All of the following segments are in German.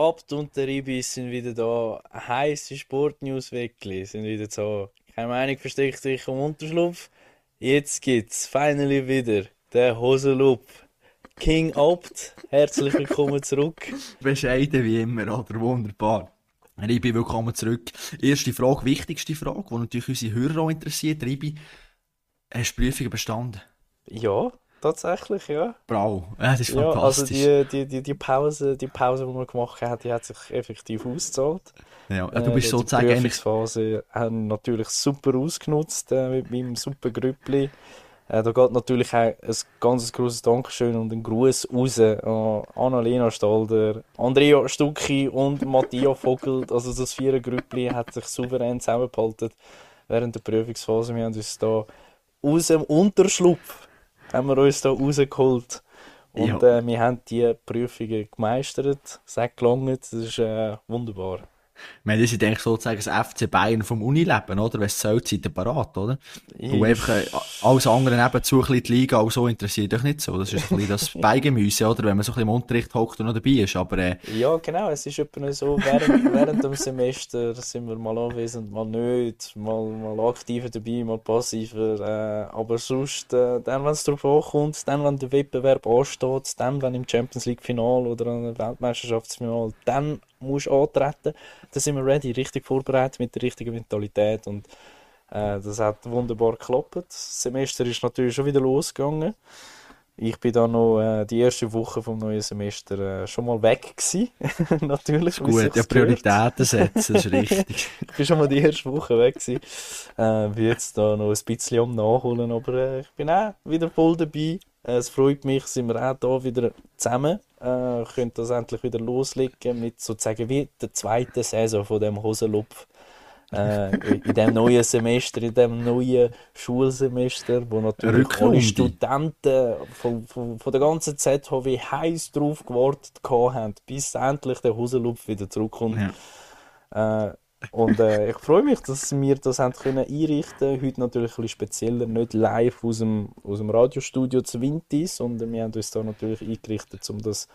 Abt und der Ibis sind wieder da. Heiße Sportnews wirklich sind wieder so. Keine Meinung versteckt sich am Unterschlupf. Jetzt gibt's finally wieder den Hosenloop. King Abt, herzlich willkommen zurück. Bescheiden wie immer, oder? Wunderbar. Ribi, willkommen zurück. Erste Frage, wichtigste Frage, die natürlich unsere Hörer auch interessiert. Ribi, hast du Prüfungen bestanden? Ja, tatsächlich, ja. Bravo, ja, das ist Ja, also fantastisch. die, die, die, die Pause, die Pause, die wir gemacht haben, die hat sich effektiv ausgezahlt. ja, du Äh, bist die sozusagen eigentlich Prüfungsphase haben natürlich super ausgenutzt äh, mit meinem super Grüppli. Äh, da geht natürlich auch ein ganz grosses Dankeschön und ein Gruß raus an Annalena Stalder, Andrea Stucki und Matthias Vogel. Also das vier Grüppli hat sich souverän zusammengehalten während der Prüfungsphase. Wir haben uns da aus dem Unterschlupf haben wir uns da rausgeholt. Und Ja. äh, wir haben die Prüfungen gemeistert. Es hat gelangt. Das ist äh, wunderbar. Ich meine, das ist eigentlich sozusagen das FC Bayern vom Unileben, oder? Wenn es Zollzeiten parat, oder? Wo einfach äh, alles andere nebenzu ein bisschen die Liga auch so interessiert euch nicht so. Das ist ein bisschen das Beigemüse, oder? Wenn man so ein bisschen im Unterricht hockt und noch dabei ist. Aber äh, Ja, genau. Es ist etwa so, während, während dem Semester sind wir mal anwesend, mal nicht, mal, mal aktiver dabei, mal passiver. Äh, aber sonst, äh, dann, wenn es darauf ankommt, dann, wenn der Wettbewerb ansteht, dann, wenn im Champions League Final oder an einem Weltmeisterschaftsfinal, dann musst antreten. Dann sind wir ready, richtig vorbereitet mit der richtigen Mentalität und äh, das hat wunderbar geklappt. Das Semester ist natürlich schon wieder losgegangen. Ich bin dann noch äh, die erste Woche vom neuen Semester äh, schon mal weg gewesen. Natürlich, gut, ja. Prioritäten setzen, ist richtig. Ich bin schon mal die erste Woche weg gewesen. Äh, bin jetzt da noch ein bisschen am Nachholen, aber äh, ich bin auch wieder voll dabei. Äh, es freut mich, sind wir auch da wieder zusammen. Äh, können das endlich wieder loslegen mit sozusagen wie der zweiten Saison von dem Hosenlupf. Äh, in dem neuen Semester, in dem neuen Schulsemester, wo natürlich alle. Studenten von, von, von der ganzen ZHW heiß drauf gewartet haben, bis endlich der Hosenlupf wieder zurückkommt. Ja. Äh, und äh, ich freue mich, dass wir das haben können einrichten. Heute natürlich ein bisschen spezieller, nicht live aus dem, aus dem Radiostudio zu Winti, sondern wir haben uns da natürlich eingerichtet, um das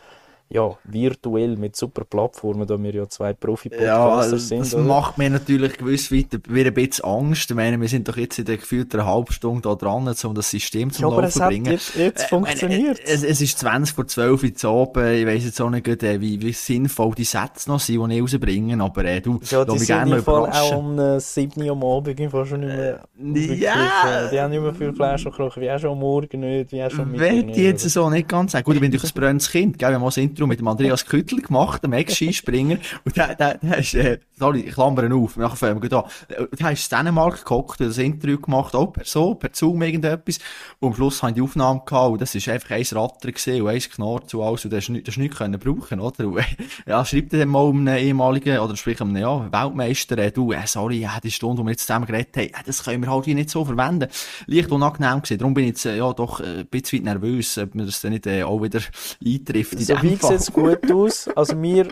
ja, virtuell mit super Plattformen, da wir ja zwei Ja, Profi-Podcaster das sind. oder? macht mir natürlich gewiss weiter wieder ein bisschen Angst. Ich meine, wir sind doch jetzt in der gefühlten halben Stunde da dran, um das System zum ja, Laufen zu bringen. jetzt, jetzt Äh, funktioniert. Es, es ist 20 vor 12 Uhr zu oben. Ich weiss jetzt auch nicht, äh, wie, wie sinnvoll die Sätze noch sind, die ich rausbringe. Aber äh, du, ja, die sind im Fall auch um äh, 7 Uhr am Abend im Fall schon nicht mehr. wirklich, ja. äh, Die haben nicht mehr viel Fleisch und Knochen, wie auch schon am Morgen nicht, wie auch schon am Mittag ich jetzt so nicht ganz sagen. Gut, ich bin durch ein brennendes Kind, gell? Wir haben Intro mit dem Andreas Küttl gemacht, dem Ex-Skispringer. Und der, der, der ist, äh, sorry, ich klammere auf, nachher fangen wir an. Der ist in Dänemark gehockt, hat das Interview gemacht, auch per so, per Zoom irgendetwas. Und am Schluss haben die Aufnahme gehabt, und das ist einfach ein Ratter gewesen, und ein Knorr zu alles, und das du nicht, das du nicht können brauchen, oder? Und, äh, ja, schreibt er dann mal einem ehemaligen, oder sprich einem, ja, Weltmeister, äh, du, äh, sorry, ja, die Stunde, die wir jetzt zusammen geredet haben, äh, das können wir halt hier nicht so verwenden. Leicht unangenehm gewesen. Darum bin ich jetzt, äh, ja, doch, äh, ein bisschen nervös, ob mir das dann nicht, äh, auch wieder eintrifft in So. Sieht es gut aus? Also mir,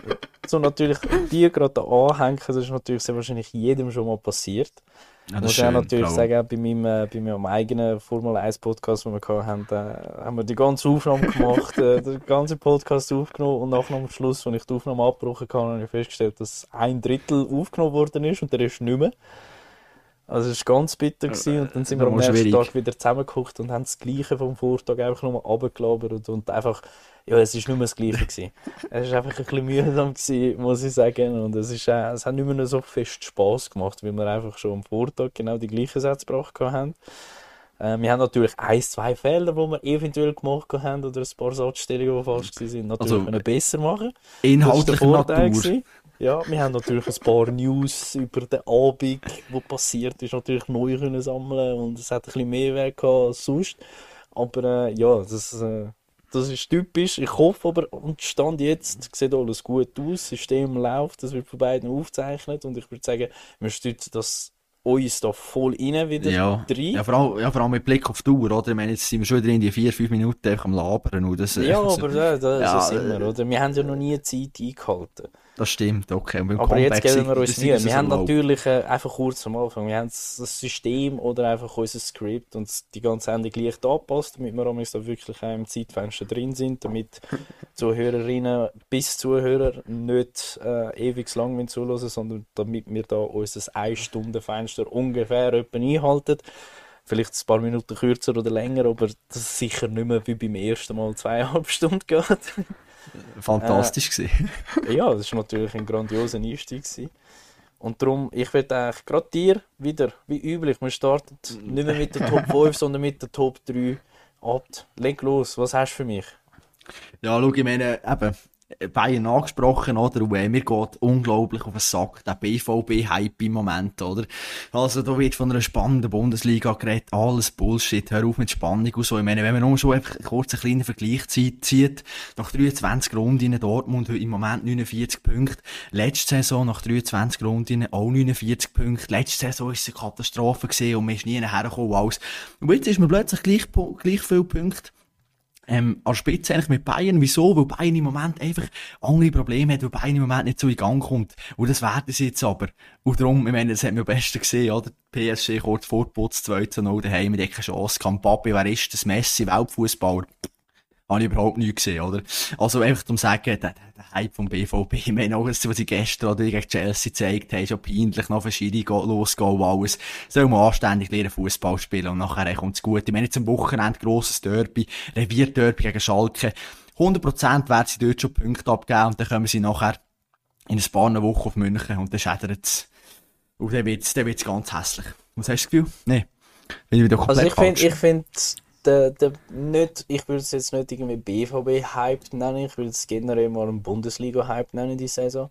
so natürlich dir gerade anhängen, das ist natürlich sehr wahrscheinlich jedem schon mal passiert. Ja, muss ist auch natürlich bravo. sagen, bei meinem, äh, bei meinem eigenen Formel 1 Podcast, den wir gehabt haben, äh, haben wir die ganze Aufnahme gemacht, äh, den ganzen Podcast aufgenommen und nachher am Schluss, als ich die Aufnahme abgebrochen habe, habe ich festgestellt, dass ein Drittel aufgenommen worden ist und der Rest nicht mehr. Also es war ganz bitter gewesen. und dann sind wir am ist nächsten schwierig. Tag wieder zusammengeguckt und haben das Gleiche vom Vortag einfach nochmal runtergelabert und einfach, ja, es ist nicht mehr das Gleiche gewesen. es war einfach ein bisschen mühsam gewesen, muss ich sagen und es, ist, äh, es hat nicht mehr so fest Spass gemacht, weil wir einfach schon am Vortag genau die gleichen Sätze gebracht haben. Äh, wir haben natürlich ein, zwei Fehler, die wir eventuell gemacht haben oder ein paar Satzstellungen, die falsch waren, natürlich Also, können besser machen. War Vorteil. Natur. gewesen. Ja, wir haben natürlich ein paar News über den Abend, wo passiert ist, natürlich neu können sammeln und es hat ein bisschen mehr Wert gehabt als sonst. Aber äh, ja, das, äh, das ist typisch. Ich hoffe aber, und Stand jetzt sieht alles gut aus, das System läuft, das wird von beiden aufgezeichnet und ich würde sagen, wir stützen das uns da voll rein wieder Ja. rein. Ja, vor allem, ja, vor allem mit Blick auf die Uhr, oder? Ich meine, jetzt sind wir schon wieder in die vier, fünf Minuten einfach am Labern. Und das, äh, Ja, also- aber da, da Ja, so sind wir, äh, oder? Wir haben ja noch nie Zeit eingehalten. Das stimmt, okay. Aber Comeback jetzt geben wir uns Mühe. Wir haben natürlich äh, einfach kurz am Anfang, wir haben das System oder einfach unser Skript und die ganze Sendung leicht angepasst, damit wir da wirklich auch im Zeitfenster drin sind, damit Zuhörerinnen bis Zuhörer nicht äh, ewig lang zuhören, sondern damit wir da unser 1-Stunden-Fenster ungefähr etwa einhalten. Vielleicht ein paar Minuten kürzer oder länger, aber das ist sicher nicht mehr wie beim ersten Mal zweieinhalb Stunden geht. Fantastisch gewesen. Ja, das war natürlich ein grandioser Einstieg. Gewesen. Und darum, ich würde eigentlich gerade dir wieder, wie üblich, wir starten nicht mehr mit der Top 5, sondern mit der Top 3 ab. Leg los, was hast du für mich? Ja, schau, ich meine, eben, Bayern angesprochen, oder? Und äh, mir geht unglaublich auf den Sack, der BVB-Hype im Moment, oder? Also, da wird von einer spannenden Bundesliga geredet, alles Bullshit, hör auf mit Spannung und so. Ich meine, wenn man nur schon einfach kurz einen kleinen Vergleich zieht, nach 23 Runden in Dortmund im Moment 49 Punkte, letzte Saison nach 23 Runden auch 49 Punkte, letzte Saison war es eine Katastrophe gewesen und man ist nie hergekommen und alles. Und jetzt ist man plötzlich gleich, gleich viele Punkte ähm, an Spitze eigentlich mit Bayern. Wieso? Weil Bayern im Moment einfach andere Probleme hat, weil Bayern im Moment nicht so in Gang kommt. Und das werden sie jetzt aber. Und darum, ich meine, das hat man am besten gesehen, oder? PSG kurz vor Putz 2 zu 0 daheim, mit keine Chance. Mbappé, wer ist das? Messi, Weltfußballer. Habe ich überhaupt nicht gesehen, oder? Also einfach zum sagen, der, der, Hype vom BVB, ich meine das, was sie gestern oder gegen Chelsea gezeigt haben, schon peinlich, noch go- losgehen alles. Soll man anständig lernen Fußball spielen und nachher kommt's gut. Ich meine, jetzt am Wochenende grosses Derby, Revierderby gegen Schalke. 100% werden sie dort schon Punkte abgeben und dann kommen sie nachher in ein paar Wochen auf München und dann schädert Und dann dann wird's ganz hässlich. Was hast du das Gefühl? Nee. Bin ich wieder Also komplett ich finde, ich finde, der, der nicht, ich würde es jetzt nicht irgendwie BVB-Hype nennen, ich würde es generell mal einen Bundesliga-Hype nennen, die Saison.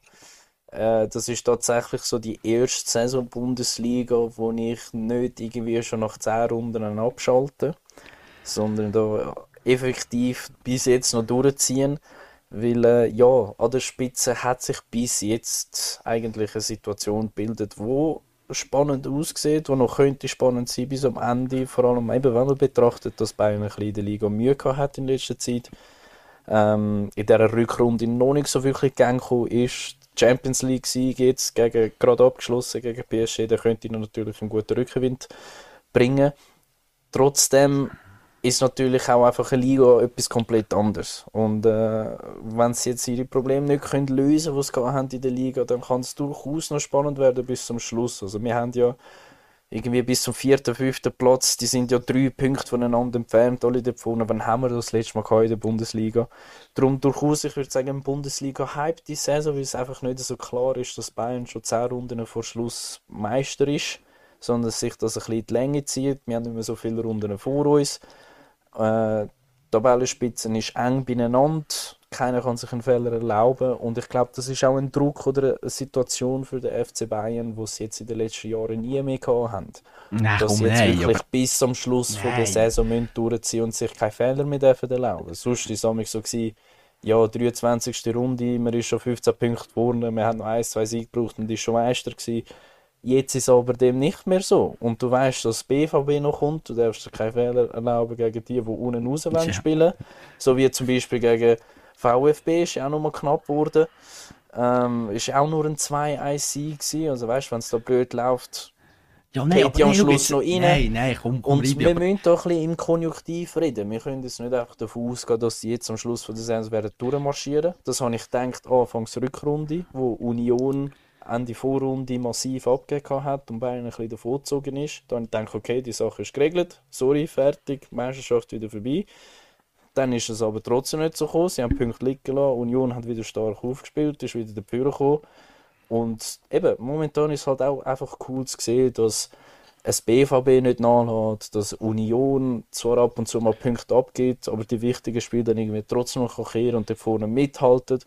Äh, das ist tatsächlich so die erste Saison Bundesliga, wo ich nicht irgendwie schon nach 10 Runden abschalte, sondern da effektiv bis jetzt noch durchziehen. Weil äh, ja, an der Spitze hat sich bis jetzt eigentlich eine Situation gebildet, wo spannend aussieht, wo noch könnte spannend sein bis am Ende. Vor allem eben, wenn man betrachtet, dass Bayern ein bisschen in der Liga Mühe gehabt hat in letzter Zeit. Ähm, in dieser Rückrunde noch nicht so wirklich gegangen ist. Champions League Sieg jetzt gegen, gerade abgeschlossen gegen PSG, der könnte ihnen natürlich einen guten Rückenwind bringen. Trotzdem ist natürlich auch einfach eine Liga etwas komplett anderes. Und äh, wenn sie jetzt ihre Probleme nicht können lösen können, die sie in der Liga, dann kann es durchaus noch spannend werden bis zum Schluss. Also wir haben ja irgendwie bis zum vierten, fünften Platz, die sind ja drei Punkte voneinander entfernt, alle vorne. Wann haben wir das letzte Mal in der Bundesliga? Darum durchaus, ich würde sagen, Bundesliga-Hype die Saison, weil es einfach nicht so klar ist, dass Bayern schon zehn Runden vor Schluss Meister ist, sondern sich das ein bisschen in die Länge zieht. Wir haben nicht mehr so viele Runden vor uns. Äh, die Tabellenspitze ist eng beieinander. Keiner kann sich einen Fehler erlauben. Und ich glaube, das ist auch ein Druck oder eine Situation für den FC Bayern, wo sie jetzt in den letzten Jahren nie mehr gehabt haben. Nein, dass sie jetzt nein, wirklich aber- bis zum Schluss von der. Saison müssen durchziehen und sich keine Fehler mehr dürfen erlauben. Sonst war es manchmal so, gewesen, ja, 23. Runde, man ist schon 15 Punkte vorne, wir haben noch ein, zwei Siege gebraucht und ist schon Meister gewesen. Jetzt ist es aber dem nicht mehr so. Und du weißt, dass das BVB noch kommt, du darfst dir keine Fehler erlauben gegen die, die unten raus wollen Ja. spielen. So wie zum Beispiel gegen VfB ist ja auch noch mal knapp geworden. Ähm, ist auch nur ein 2-1-Sieg gewesen. Also weißt, wenn es da blöd läuft, Ja, geht aber ja am nein, Schluss noch rein. Nein, nein, komm, komm, und wir aber- müssen da ein bisschen im Konjunktiv reden. Wir können jetzt nicht einfach davon ausgehen, dass sie jetzt am Schluss von der Saison werden durchmarschieren. Das habe ich gedacht, anfangs Rückrunde, wo Union Ende Vorrunde massiv abgegeben hat und Bayern ein bisschen davongezogen ist. Dann denke ich, okay, die Sache ist geregelt. Sorry, fertig, Meisterschaft wieder vorbei. Dann ist es aber trotzdem nicht so gekommen. Sie haben Punkte liegen lassen. Union hat wieder stark aufgespielt, ist wieder dafür gekommen. Und eben, momentan ist es halt auch einfach cool zu sehen, dass es BVB nicht nachlässt, dass Union zwar ab und zu mal Punkte abgibt, aber die wichtigen Spiele dann irgendwie trotzdem noch kehren und da vorne mithalten.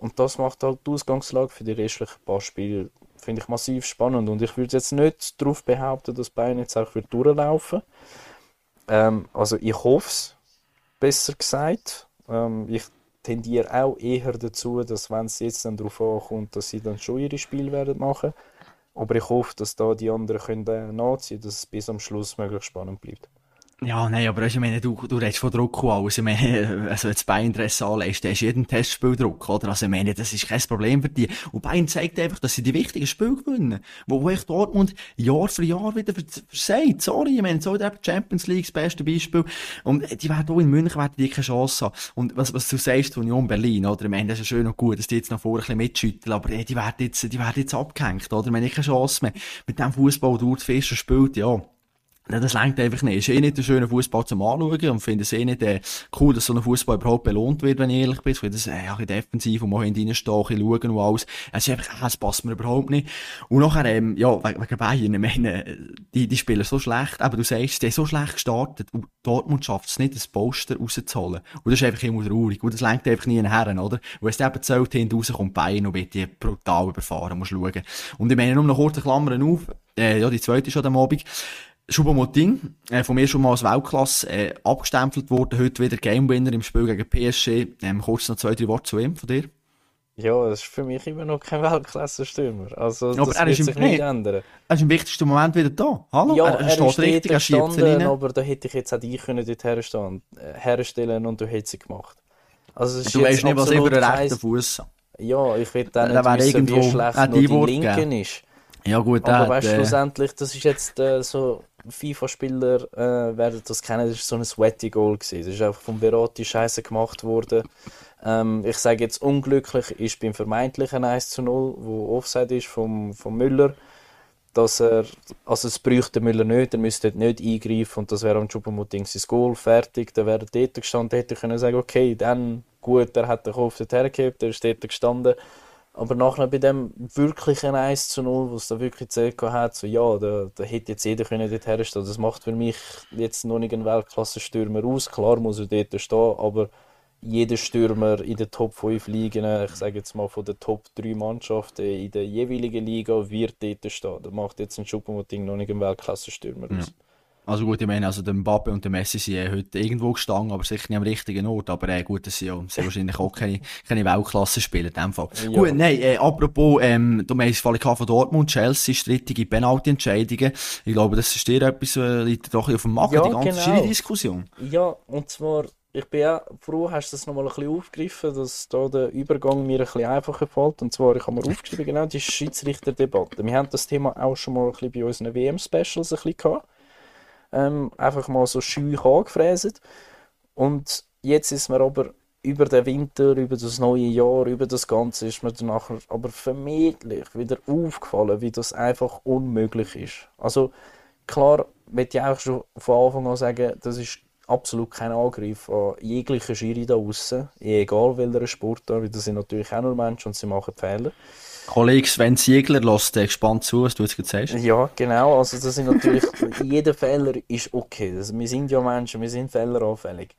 Und das macht halt die Ausgangslage für die restlichen paar Spiele, finde ich massiv spannend. Und ich würde jetzt nicht darauf behaupten, dass Bayern jetzt auch wird durchlaufen. Ähm, also ich hoffe es, besser gesagt. Ähm, ich tendiere auch eher dazu, dass wenn es jetzt dann darauf ankommt, dass sie dann schon ihre Spiele werden machen. Aber ich hoffe, dass da die anderen können äh, nachziehen, dass es bis am Schluss möglichst spannend bleibt. Ja, nein, aber ich meine, du, du redest von Druck und alles. Ich meine, also wenn du Bayern-Interesse anlegst, dann hast du jeden Testspiel Druck, oder? Also ich meine, das ist kein Problem für die. Und Bayern zeigt einfach, dass sie die wichtigen Spiele gewinnen. Wo, wo ich Dortmund Jahr für Jahr wieder versagt. Sorry, ich meine, so der Champions League, das beste Beispiel. Und die werden auch in München werden die keine Chance haben. Und was, was du sagst, Union Berlin, oder? Ich meine, das ist ja schön und gut, dass die jetzt noch vorher ein bisschen mitschütteln, aber die werden jetzt, die werden jetzt abgehängt, oder? Ich meine, keine Chance mehr. Mit dem Fußball, der Fischer spielt, ja. Das längt einfach nicht. Es ist eh nicht ein schöner Fußball zum Anschauen und finde es eh nicht äh, cool, dass so ein Fußball überhaupt belohnt wird, wenn ich ehrlich bin. Ich finde das äh, ein bisschen defensiv und mal hineinstehen, ein bisschen schauen und alles. Es ist einfach, äh, es passt mir überhaupt nicht. Und nachher, ähm, ja, wegen Bayern, ich meine, die, die spielen so schlecht, aber du sagst, die haben so schlecht gestartet und Dortmund schafft es nicht, das Poster rauszuholen. Und das ist einfach immer traurig. Und das lenkt einfach nie Herren, oder? Wenn es eben zählt, hinten rauskommt Bayern und wird die brutal überfahren, musst schauen. Und ich meine, nur noch kurze Klammern auf, äh, ja, die zweite ist schon am Abend. Choupo-Moting, äh, von mir schon mal als Weltklasse äh, abgestempelt worden, heute wieder Game Winner im Spiel gegen PSG. Ähm, kurz noch zwei, drei Worte zu ihm, von dir. Ja, das ist für mich immer noch kein Weltklasse-Stürmer. Also, das aber er wird sich nicht ändern. Er ist im wichtigsten Moment wieder da. Hallo? Ja, er, er steht richtig, er schiebt rein. aber da hätte ich jetzt auch dich können dort herstellen, äh, herstellen und du hättest sie gemacht. Also, du weißt nicht, was über den rechten Fuß Ja, ich will dann nicht wissen, wie schlecht nur die Linken ist. Ja gut, aber weißt äh... schlussendlich, das ist jetzt äh, so FIFA-Spieler äh, werden das kennen, das ist so ein sweaty Goal gewesen. Das ist einfach vom Berotti scheiße gemacht worden. Ähm, ich sage jetzt unglücklich ist beim vermeintlichen 1 zu 0, wo Offside ist vom, vom Müller, dass er, also es bräuchte Müller nicht, er müsste nicht eingreifen und das wäre am Choupo-Moting sein Goal, fertig, dann wäre er dort gestanden, hätte können sagen, okay, dann gut, er hat den Kopf dort hergehabt, er ist dort gestanden, aber nachher bei dem wirklichen 1 zu 0, wo es da wirklich zählt hat, so ja, da, da hätte jetzt jeder können dort herstellen Das macht für mich jetzt noch nicht einen Weltklasse-Stürmer aus. Klar muss er dort stehen, aber jeder Stürmer in den Top 5 Ligen, ich sage jetzt mal von den Top 3 Mannschaften in der jeweiligen Liga, wird dort stehen. Da macht jetzt ein Schuppenmoting noch nicht einen Weltklasse-Stürmer aus. Ja. Also gut, ich meine, also der Mbappe und der Messi sind ja heute irgendwo gestanden, aber sicher nicht am richtigen Ort. Aber äh, gut, das sind ja sehr wahrscheinlich auch keine, keine Weltklasse spielen in dem Fall. Ja. Gut, nein, äh, apropos, ähm, du meinst Fall von Dortmund, Chelsea, strittige Penalty-Entscheidungen. Ich glaube, das ist dir etwas, äh, liegt doch auf dem Magen, ja, die ganze genau. Diskussion. Ja, und zwar, ich bin auch froh, hast du das nochmal ein bisschen aufgegriffen, dass da der Übergang mir ein bisschen einfacher fällt. Und zwar, ich habe mir aufgeschrieben, genau die Schiedsrichterdebatte. Wir haben das Thema auch schon mal ein bisschen bei unseren WM-Specials ein bisschen gehabt ähm, einfach mal so schüch angefräset. Und jetzt ist mir aber über den Winter, über das neue Jahr, über das Ganze ist mir dann aber vermehrt wieder aufgefallen, wie das einfach unmöglich ist. Also klar, möchte ich auch schon von Anfang an sagen, das ist absolut kein Angriff an jegliche Schiri da draußen, egal welcher Sportart, weil das sind natürlich auch nur Menschen und sie machen Fehler. Kollege Sven Ziegler lässt dir gespannt zu, was du jetzt gesagt hast. Ja, genau. Also das sind natürlich, jeder Fehler ist okay. Also, wir sind ja Menschen, wir sind fehleranfällig.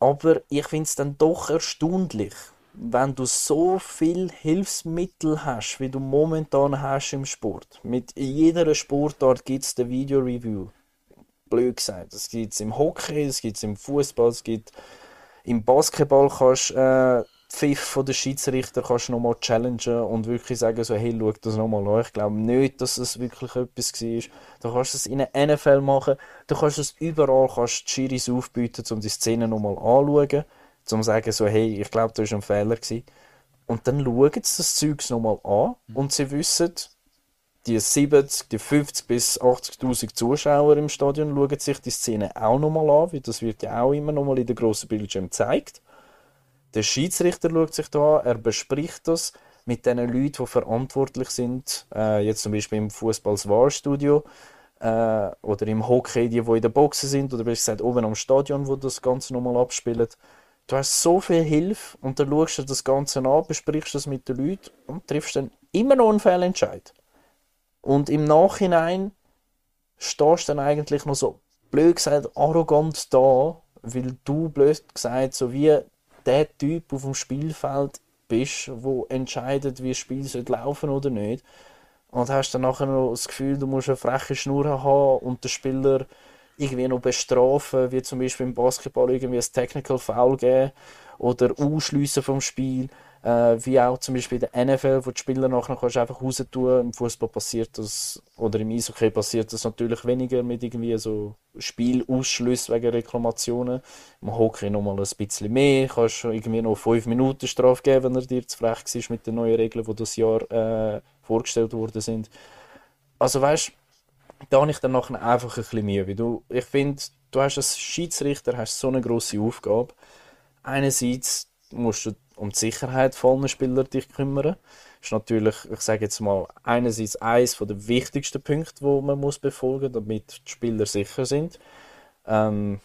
Aber ich finde es dann doch erstaunlich, wenn du so viel Hilfsmittel hast, wie du momentan hast im Sport. Mit jeder Sportart gibt es eine Video-Review. Blöd gesagt. Das gibt es im Hockey, das gibt es im Fußball, es gibt im Basketball kannst äh, Pfiff von der Schiedsrichter kannst du nochmal challengen und wirklich sagen, so, hey, schau das nochmal an. Ich glaube nicht, dass es wirklich etwas war. Du kannst es in einer NFL machen, du kannst es überall, kannst die Schiris aufbieten, um die Szene nochmal anzuschauen, um zu sagen, so, hey, ich glaube, da war ein Fehler. Gewesen. Und dann schauen sie das Zeug nochmal an mhm. und sie wissen, die 70, die 50 bis 80.000 Zuschauer im Stadion schauen sich die Szene auch nochmal an, weil das wird ja auch immer nochmal in der grossen Bildschirm gezeigt. Der Schiedsrichter schaut sich da an, er bespricht das mit den Leuten, die verantwortlich sind, äh, jetzt zum Beispiel im Fußballswahlstudio äh, oder im Hockey, die, die in der Boxen sind oder besser gesagt oben am Stadion, wo das Ganze nochmal abspielt. Du hast so viel Hilfe und dann schaust du das Ganze an, besprichst das mit den Leuten und triffst dann immer noch einen Fehlentscheid. Und im Nachhinein stehst du dann eigentlich noch so blöd gesagt arrogant da, weil du blöd gesagt so wie der Typ auf dem Spielfeld bist, wo entscheidet, wie das Spiel laufen oder nicht. Und hast dann nachher noch das Gefühl, du musst eine freche Schnur haben und den Spieler irgendwie noch bestrafen, wie zum Beispiel im Basketball irgendwie ein Technical Foul geben oder ausschliessen vom Spiel. Äh, wie auch zum Beispiel in der NFL, wo die Spieler nachher kannst einfach raus tun. Im Fußball passiert das, oder im Eishockey passiert das natürlich weniger mit irgendwie so Spielausschluss wegen Reklamationen. Im Hockey nochmal ein bisschen mehr. Kannst irgendwie noch 5 Minuten Strafe geben, wenn er dir zu frech war mit den neuen Regeln, die das Jahr äh, vorgestellt worden sind. Also weißt da habe ich dann nachher einfach ein bisschen Mühe. Du, ich finde, du hast als Schiedsrichter hast so eine grosse Aufgabe. Einerseits musst du um die Sicherheit von Spieler dich kümmern. Das ist natürlich, ich sage jetzt mal, einerseits eines der wichtigsten Punkte, wo man muss befolgen, damit die Spieler sicher sind. Ähm,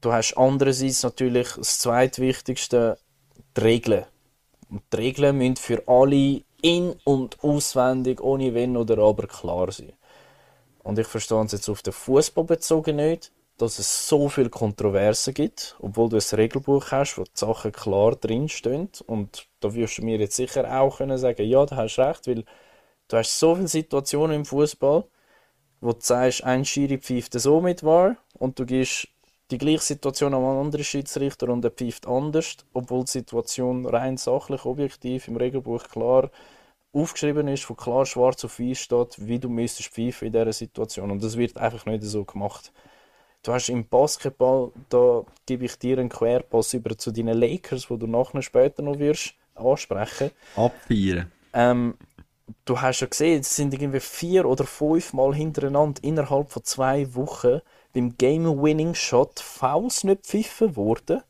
du hast andererseits natürlich das zweitwichtigste, die Regeln. Und die Regeln müssen für alle in- und auswendig, ohne Wenn oder Aber klar sein. Und ich verstehe es jetzt auf den Fußball bezogen nicht, dass es so viel Kontroversen gibt, obwohl du ein Regelbuch hast, wo die Sachen klar drinstehen. Und da wirst du mir jetzt sicher auch können sagen, ja, da hast recht, weil du hast so viele Situationen im Fußball, wo du sagst, ein Schiri pfeift so mit war und du gehst die gleiche Situation an einen anderen Schiedsrichter und er pfeift anders, obwohl die Situation rein sachlich, objektiv im Regelbuch klar aufgeschrieben ist, wo klar schwarz auf weiß steht, wie du müsstest pfeifen in dieser Situation. Und das wird einfach nicht so gemacht. Du hast im Basketball, da gebe ich dir einen Querpass über zu deinen Lakers, wo du nachher später noch wirst ansprechen. Abfeiern. Ähm, du hast ja gesehen, es sind irgendwie vier oder fünf Mal hintereinander innerhalb von zwei Wochen beim Game-Winning-Shot Fouls nicht pfiffen worden,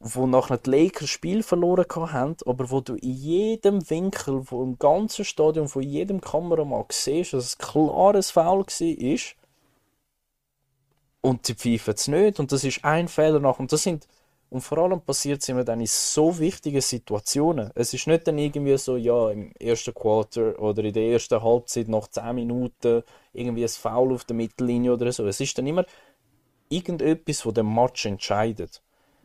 wo nachher die Lakers Spiel verloren haben, aber wo du in jedem Winkel vom ganzen Stadion, von jedem Kameramann siehst, dass es ein klares Foul war und sie pfeifen es nicht und das ist ein Fehler nach und das sind und vor allem passiert es immer dann in so wichtigen Situationen. Es ist nicht dann irgendwie so, ja, im ersten Quarter oder in der ersten Halbzeit nach 10 Minuten irgendwie ein Foul auf der Mittellinie oder so. Es ist dann immer irgendetwas, das den Match entscheidet.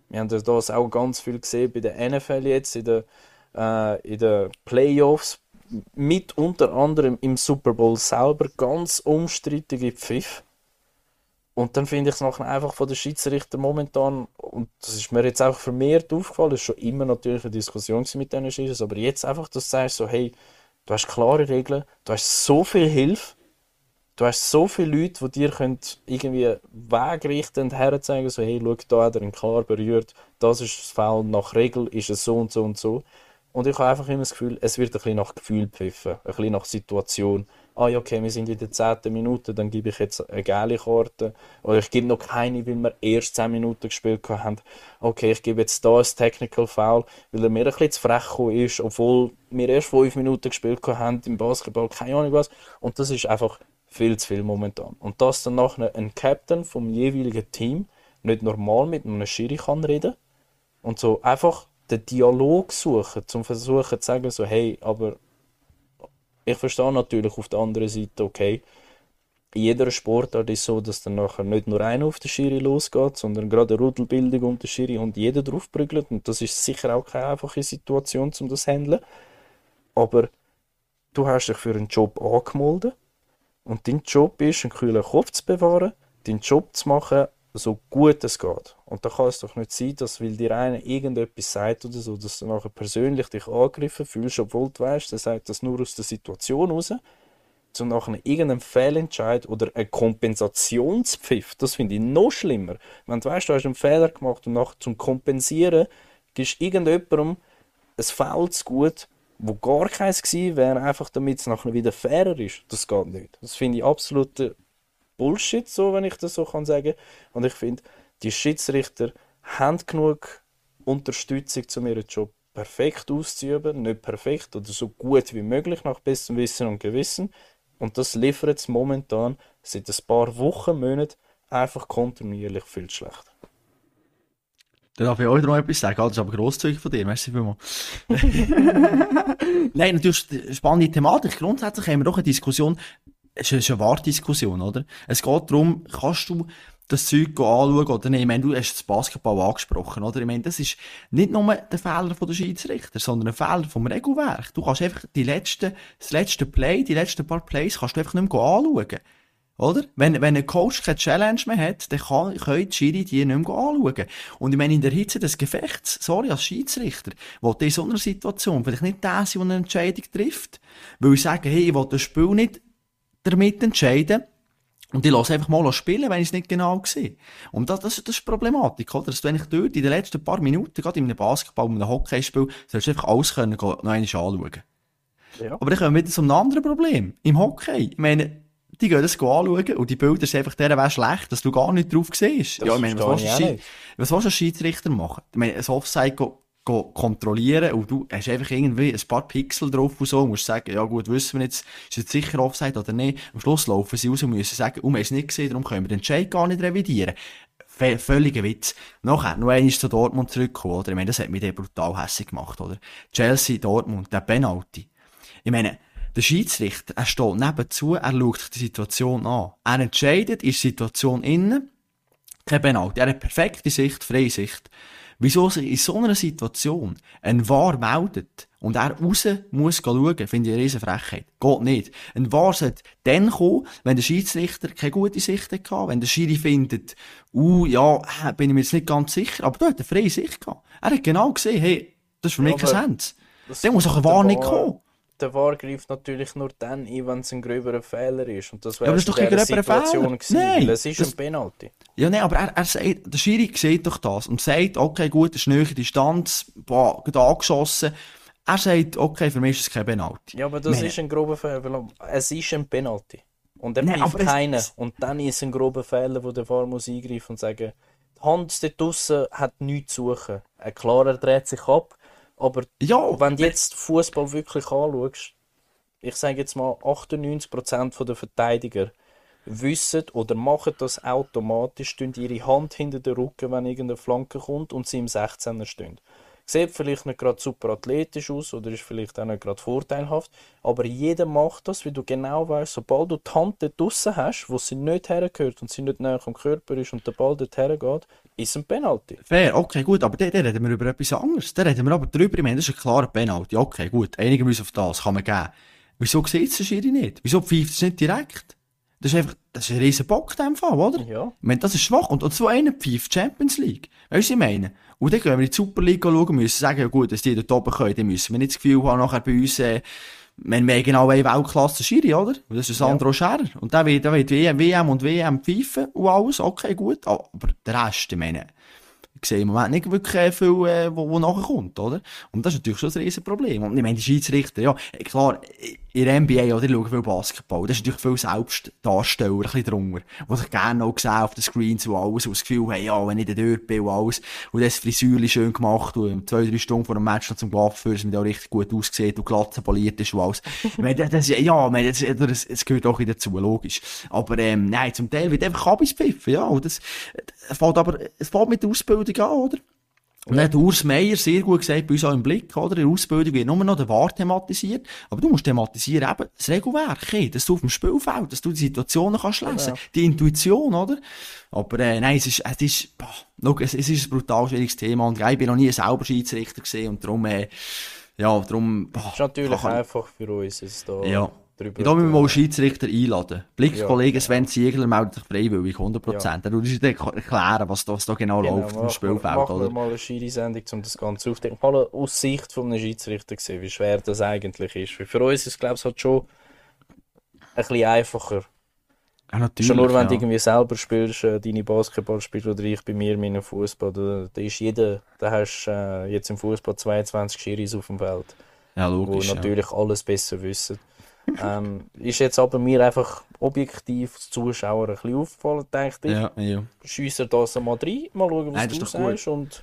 Wir haben das auch ganz viel gesehen bei der NFL jetzt, in den äh, in den Playoffs, mit unter anderem im Super Bowl selber ganz umstrittige Pfiff. Und dann finde ich es nachher einfach von den Schiedsrichter momentan, und das ist mir jetzt auch vermehrt aufgefallen, das war schon immer natürlich eine Diskussion mit diesen Schiedsrichtern, aber jetzt einfach, dass du sagst, so, hey, du hast klare Regeln, du hast so viel Hilfe, du hast so viele Leute, die dir können irgendwie wegrichten und herzeigen, so, hey, schau, da hat er ihn klar berührt, das ist das Foul, nach Regel ist es so und so und so. Und ich habe einfach immer das Gefühl, es wird ein bisschen nach Gefühl pfiffen, ein bisschen nach Situation ah ja, okay, wir sind in der 10. Minute, dann gebe ich jetzt eine gelbe Karte. Oder ich gebe noch keine, weil wir erst 10 Minuten gespielt haben. Okay, ich gebe jetzt da ein Technical Foul, weil er mir ein bisschen zu frech ist, obwohl wir erst 5 Minuten gespielt haben im Basketball, keine Ahnung was. Und das ist einfach viel zu viel momentan. Und dass dann nachher ein Captain vom jeweiligen Team nicht normal mit einem Schiri kann reden und so einfach den Dialog suchen, zum versuchen zu sagen, so, hey, aber ich verstehe natürlich auf der anderen Seite, okay, in jeder Sportart ist es so, dass dann nachher nicht nur einer auf der Schiri losgeht, sondern gerade eine Rudelbildung unter der Schiri und jeder drauf prügelt. Und das ist sicher auch keine einfache Situation, um das zu handeln. Aber du hast dich für einen Job angemeldet und dein Job ist, einen kühlen Kopf zu bewahren, deinen Job zu machen, so gut es geht. Und da kann es doch nicht sein, dass weil dir einer irgendetwas sagt oder so, dass du nachher persönlich dich angegriffen fühlst, obwohl du weißt, der sagt das nur aus der Situation raus, zum nachher irgendeinen Fehlentscheid oder ein Kompensationspfiff, das finde ich noch schlimmer. Wenn du weißt, du hast einen Fehler gemacht und nachher zum Kompensieren gibst irgendjemandem ein Foul zu gut, wo gar keins gewesen wäre, einfach damit es nachher wieder fairer ist. Das geht nicht. Das finde ich absolut Bullshit, so, wenn ich das so kann sagen. Und ich finde, die Schiedsrichter haben genug Unterstützung, um ihren Job perfekt auszuüben. Nicht perfekt oder so gut wie möglich, nach bestem Wissen und Gewissen. Und das liefert es momentan seit ein paar Wochen, Monaten einfach kontinuierlich viel schlechter. Da darf ich euch noch etwas sagen, das ist aber grosszügig von dir, merci vielmals. Nein, natürlich spannende Thematik. Grundsätzlich haben wir doch eine Diskussion, es ist eine Wartdiskussion, oder? Es geht darum, kannst du das Zeug anschauen oder nicht? Ich meine, du hast das Basketball angesprochen, oder? Ich meine, das ist nicht nur der Fehler der Schiedsrichter, sondern ein Fehler vom Regelwerk. Du kannst einfach die letzten, das letzte Play, die letzten paar Plays, kannst du einfach nicht mehr anschauen. Oder? Wenn, wenn ein Coach keine Challenge mehr hat, dann kann, können die Schiri die nicht mehr anschauen. Und ich meine, in der Hitze des Gefechts, sorry, als Schiedsrichter, will in so einer Situation vielleicht nicht der sein, der eine Entscheidung trifft. Weil ich sage, hey, ich will das Spiel nicht damit entscheiden. Und ich lasse einfach mal spielen, wenn ich es nicht genau sehe. Und das, das, das ist die Problematik, oder? Dass du eigentlich dort in den letzten paar Minuten, gerade in einem Basketball, in einem Hockeyspiel, sollst du einfach alles können, noch einmal anschauen. Ja. Aber dann kommen wir wieder zu einem anderen Problem. Im Hockey. Ich meine, die gehen das anschauen und die Bilder sind einfach der schlecht, dass du gar nicht drauf siehst. Das ja, ich meine, was willst, du, was willst du als Schiedsrichter machen? Ich meine, ein Offside kontrollieren und du hast einfach irgendwie ein paar Pixel drauf und so und musst sagen, ja gut, wissen wir jetzt, ist jetzt sicher Offside oder nicht. Am Schluss laufen sie raus und müssen sagen, oh, wir haben es nicht gesehen, darum können wir den Entscheid gar nicht revidieren. V völliger Witz. Nachher, noch einmal zu Dortmund zurückkommen, oder? Ich meine, das hat mich brutal hässlich gemacht, oder? Chelsea, Dortmund, der Penalty. Ich meine, der Schiedsrichter, er steht nebenzu, er schaut sich die Situation an. Er entscheidet in der Situation innen, kein Penalty. Er hat perfekte Sicht, freie Sicht. Wieso sich in so einer Situation ein Wahr meldet und er raus muss schauen, finde ich eine riesen Frechheit. Geht nicht. Ein Wahr sollte dann kommen, wenn der Schiedsrichter keine gute Sicht hatte, wenn der Schiri findet, uh, ja, bin ich mir jetzt nicht ganz sicher, aber du hat eine freie Sicht gehabt. Er hat genau gesehen, hey, das ist für mich ja, kein Sens. Dann muss auch ein Wahr nicht kommen der VAR greift natürlich nur dann ein, wenn es ein gröberer Fehler ist. Und das wäre ja, doch in Situation gewesen, nein, es ist das, ein Penalty. Ja, nein, aber er, er sagt, der Schiri sieht doch das und sagt, okay, gut, ist eine Distanz, boah, angeschossen. Er sagt, okay, für mich ist es kein Penalty. Ja, aber das Meine. ist ein grober Fehler. Es ist ein Penalty. Und er pfeift keiner. Und dann ist es ein grober Fehler, wo der VAR muss eingreifen und sagen, die Hand dort draussen hat nichts zu suchen. Klar, er dreht sich ab, aber ja, wenn du jetzt Fußball wirklich anschaust, ich sage jetzt mal 98% der Verteidiger wissen oder machen das automatisch, tun ihre Hand hinter den Rücken, wenn irgendeine Flanke kommt und sie im 16er stehen. Sieht vielleicht nicht gerade super athletisch aus oder ist vielleicht auch nicht gerade vorteilhaft, aber jeder macht das, weil du genau weißt, sobald du die Hand dort draussen hast, wo sie nicht hergehört und sie nicht näher am Körper ist und der Ball dort hergeht, ist ein Penalty. Fair, okay, gut, aber da, reden wir über etwas anderes. Da reden wir aber drüber, ich meine, das ist ein klarer Penalty. Okay, gut, einigen müssen auf das, kann man geben. Wieso sieht es der Schiri nicht? Wieso pfeift es nicht direkt? Das ist einfach, das ist ein riesen Bock in dem Fall, oder? Ja. Ich meine, das ist schwach. Und, und so einer pfeift Champions League. Weißt du, was ich meine? Und dann gehen wir in die Superliga schauen, müssen sagen, ja gut, dass die dort oben können, dann müssen wir nicht das Gefühl haben, nachher bei uns, äh, wir genau eine Weltklasse Schiri, oder? Und das ist Sandro ja. Scherer. Und der wird, der wird WM, WM und WM pfeifen und alles, okay, gut. Aber der Rest, ich meine, ich sehe im Moment nicht wirklich viel, äh, wo, wo nachkommt, oder? Und das ist natürlich schon ein riesen Problem. Und ich meine, die Schiedsrichter, ja, klar, in der NBA, oder, ich schaue viel Basketball, das ist natürlich viel Selbstdarsteller, ein bisschen drunter, die sich gerne auch sehen auf den Screens und alles, und das Gefühl haben, ja, wenn ich da dort bin und alles, und das Frisürli schön gemacht und zwei, drei Stunden vor dem Match noch zum Coiffeur, dass man da richtig gut aussieht und glatt poliert ist und alles. meine, das, ja, ich meine, das, das, das gehört auch dazu, logisch. Aber, ähm, nein, zum Teil wird einfach Kabis pfiffen, ja, und das, es fällt aber, es fällt mit der Ausbildung an, oder? Und dann hat Urs Meier sehr gut gesagt, bei uns auch im Blick, oder? In der Ausbildung wird nur noch der Wahr thematisiert. Aber du musst thematisieren eben das Regelwerk, hey, dass du auf dem Spielfeld, dass du die Situationen kannst lesen. Ja. Die Intuition, oder? Aber, äh, nein, es ist, es ist, boah, look, es, es ist ein brutal schwieriges Thema und ich bin noch nie selber Schiedsrichter gesehen und darum, äh, ja, darum, boah. Das ist natürlich einfach für uns, es da. Ja drüber. Da müssen wir mal Schiedsrichter einladen. Blickkollege ja, Sven Ziegler meldet sich freiwillig, 100%. Ja. Er würde dir erklären, was da, was da genau, genau läuft im Spielfeld. Machen wir mal eine Schiri-Sendung, um das Ganze aufzudecken. Mal aus Sicht von einem Schiedsrichter sehen, wie schwer das eigentlich ist. Weil für uns ist es, glaube ich, halt schon ein bisschen einfacher. Ja, schon nur, wenn ja. du irgendwie selber spielst, äh, deine Basketball spielst oder ich bei mir meinen Fußball, da, da ist jeder, da hast äh, jetzt im Fußball 22 Schiris auf dem Feld. Ja, logisch. Die natürlich alles besser wissen ähm, ist jetzt aber mir einfach objektiv als Zuschauer ein bisschen aufgefallen, denke ich. Ja, ja. Schiessen das mal rein, mal schauen, was Nein, du sagst. Und das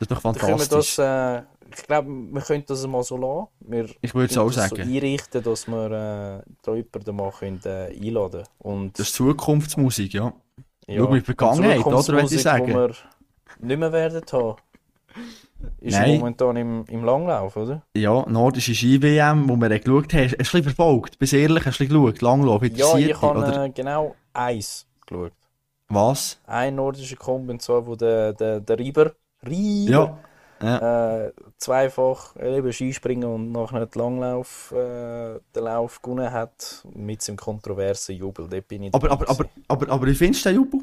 ist doch fantastisch. Das, äh, ich glaube, wir können das mal so lassen. Wir ich würde es auch sagen. so einrichten, dass wir äh, da jemanden mal können, äh, einladen können. Das ist Zukunftsmusik, ja. ja. Schau mit Vergangenheit, oder? Würde ich sagen. Die wir nicht mehr werden haben. Ist Nein. momentan im, im Langlauf, oder? Ja, nordische Ski-WM, wo wir geschaut haben. Hast du ein bisschen verfolgt? Bist ehrlich, hast du geschaut? Langlauf, Ja, ich habe äh, genau eins geschaut. Was? Ein nordischer Kombi, und zwar, wo der, der, der Rieber, Rieber ja. Ja. Äh, zweifach eben Skispringen und nachher den Langlauf, äh, den Lauf gewonnen hat, mit seinem kontroversen Jubel. Dort bin ich aber, aber, aber, aber, aber wie findest du den Jubel?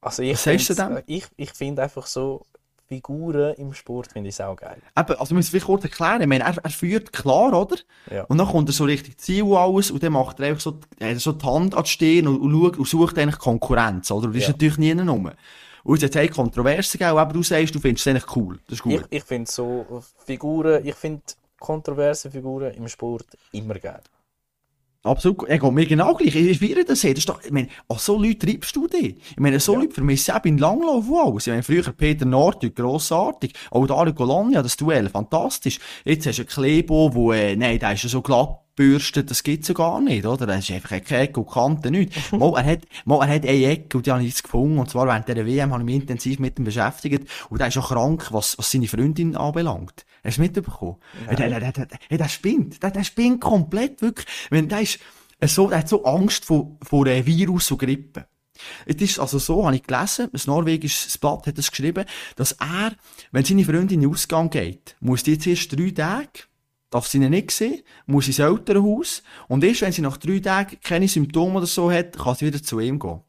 Also ich Was sagst du denn? Ich, ich finde einfach so, Figuren im Sport finde ich auch geil. Eben, also müssen wir kurz erklären, ich meine, er, er führt klar, oder? Ja. Und dann kommt er so richtig Ziel aus und dann macht er einfach so, er so die Hand an die Stirn und, und, schaut, und sucht eigentlich Konkurrenz, oder? Und das Ja. ist natürlich nie rum. Und jetzt hat es Kontroversen gegeben, aber du sagst, du findest es eigentlich cool. Das ist gut. Ich, ich finde so Figuren, ich finde kontroverse Figuren im Sport immer geil. Absolut. Er geht mir genau gleich. Ich feiere das sehr. Das ist doch, ich meine, an so Leute treibst du dich. Ich meine, so Ja. Leute vermissen auch in Langlauf alles. Ich meine, früher Peter Nordtück, grossartig. Auch Dario Colonia, das Duell, fantastisch. Jetzt hast du einen Klebo, wo, äh, nein, der ist ja so glatt bürstet, das gibt's ja gar nicht, oder? Das ist einfach keine Ecke und Kante, nichts. mal, er hat, mal, er hat eine Ecke und die habe ich jetzt gefunden. Und zwar während dieser WM habe ich mich intensiv mit ihm beschäftigt. Und der ist auch krank, was, was seine Freundin anbelangt. Hast du mitbekommen? Der, der, der, der, der, der spinnt. Der, der spinnt komplett, wirklich. Wenn, der ist, so, der hat so Angst vor, vor äh, Virus und Grippe. Es ist also so, habe ich gelesen, ein norwegisches Blatt hat es geschrieben, dass er, wenn seine Freundin in den Ausgang geht, muss die zuerst drei Tage, darf sie ihn nicht sehen, muss ins Elternhaus, und erst wenn sie nach drei Tagen keine Symptome oder so hat, kann sie wieder zu ihm gehen.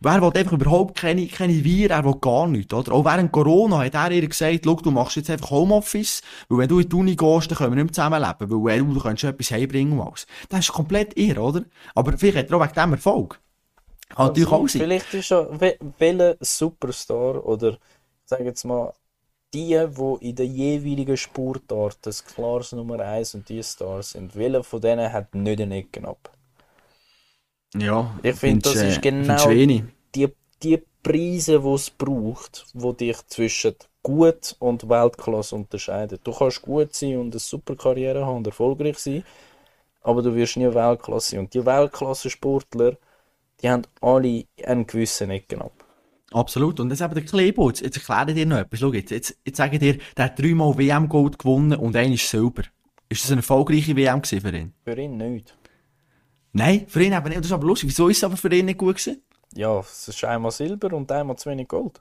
Wer will einfach überhaupt keine, keine Viren, er will gar nichts, oder? Auch während Corona hat er ihr gesagt, schau, du machst jetzt einfach Homeoffice, weil wenn du in die Uni gehst, dann können wir nicht mehr zusammenleben, weil äh, du kannst etwas heimbringen und alles. Das ist komplett irre, oder? Aber vielleicht hat er auch wegen dem Erfolg. Kann natürlich auch sein. Vielleicht ist we- welcher Superstar oder sag jetzt mal die, die in der jeweiligen Sportart das klares Nummer 1 und die Stars sind, welcher von denen hat nicht eine Ecke ab? Ja, Ich finde, das ist äh, genau die, die Preise, die es braucht, wo dich zwischen gut und Weltklasse unterscheiden. Du kannst gut sein und eine super Karriere haben und erfolgreich sein, aber du wirst nie Weltklasse sein. Und die Weltklasse-Sportler, die haben alle einen gewissen Ecken ab. Absolut. Und das ist eben der Klebo. Jetzt, jetzt erkläre ich dir noch etwas. Schau jetzt, jetzt, jetzt sage ich dir, der hat dreimal WM-Gold gewonnen und einer ist Silber. Ist das eine erfolgreiche WM gewesen für ihn? Für ihn nicht. Nein, für ihn eben nicht. Das ist aber lustig. Wieso ist es aber für ihn nicht gut gewesen? Ja, es ist einmal Silber und einmal zu wenig Gold.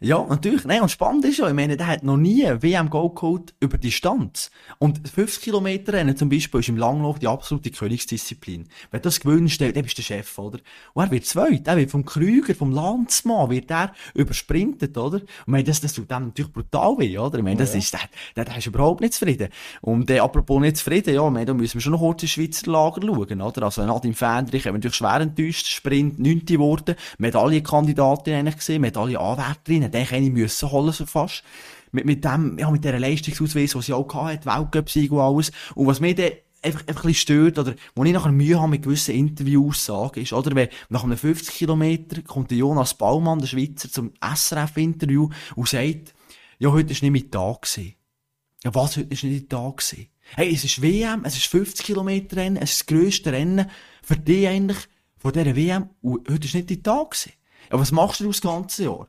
Ja, natürlich. Nein, und spannend ist ja, ich meine, der hat noch nie WM Gold geholt über Distanz. Und 50 Kilometer Rennen zum Beispiel ist im Langlauf die absolute Königsdisziplin. Wenn das gewinnst, dann bist du der Chef, oder? Und er wird zweit. Er wird vom Krüger, vom Landsmann, wird er übersprintet, oder? Und ich meine, das, das tut dem natürlich brutal weh, oder? Ich meine, das Ja. ist, der, der, ist überhaupt nicht zufrieden. Und, äh, apropos nicht zufrieden, ja, ich meine, da müssen wir schon noch kurz ins Schweizer Lager schauen, oder? Also, Nadim Fendrich haben wir natürlich schwer enttäuscht, Sprint 9. geworden, Medaillenkandidatin eigentlich gesehen, Medaillenanwärterin, hätte eigentlich eine müssen holen, so fast. Mit, mit dem, ja, mit dieser Leistungsausweis, die sie auch hatte, Weltcup-Sieg und alles. Und was mich dann einfach, einfach ein bisschen stört, oder, wo ich nachher Mühe habe mit gewissen Interviewaussagen, ist, oder, wenn nach einem 50 Kilometer kommt der Jonas Baumann, der Schweizer, zum SRF-Interview und sagt, ja, heute ist nicht mein Tag. Ja, was, heute ist nicht dein Tag? Hey, es ist WM, es ist 50 Kilometer Rennen, es ist das grösste Rennen für dich eigentlich von dieser WM und heute ist nicht dein Tag. Ja, was machst du das ganze Jahr?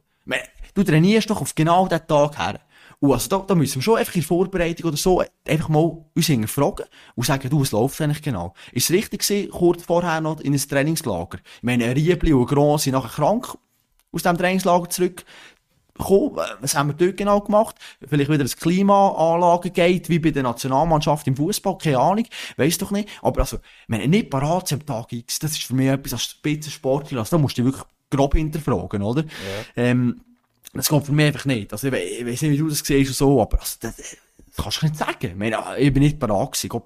Du trainierst doch auf genau diesen Tag her. Und also da, da müssen wir schon einfach in Vorbereitung oder so einfach mal uns hinterfragen und sagen, du, was läuft eigentlich genau? Ist es richtig gewesen, kurz vorher noch in ein Trainingslager? Ich meine, ein Riebli und ein Grand sind nachher krank aus dem Trainingslager zurück. Äh, Was haben wir dort genau gemacht? Vielleicht wieder das Klimaanlage geht, wie bei der Nationalmannschaft im Fußball, keine Ahnung, weiss doch nicht. Aber also, wenn nicht parat am Tag X, das ist für mich etwas als Spitzensportler, also da musst du wirklich grob hinterfragen, oder? Ähm, das kommt für mich einfach nicht. Also, ich, ich weiss nicht, wie du das siehst und so, aber also, das, das kannst du nicht sagen. Ich, meine, ich bin nicht parat gewesen, Gott.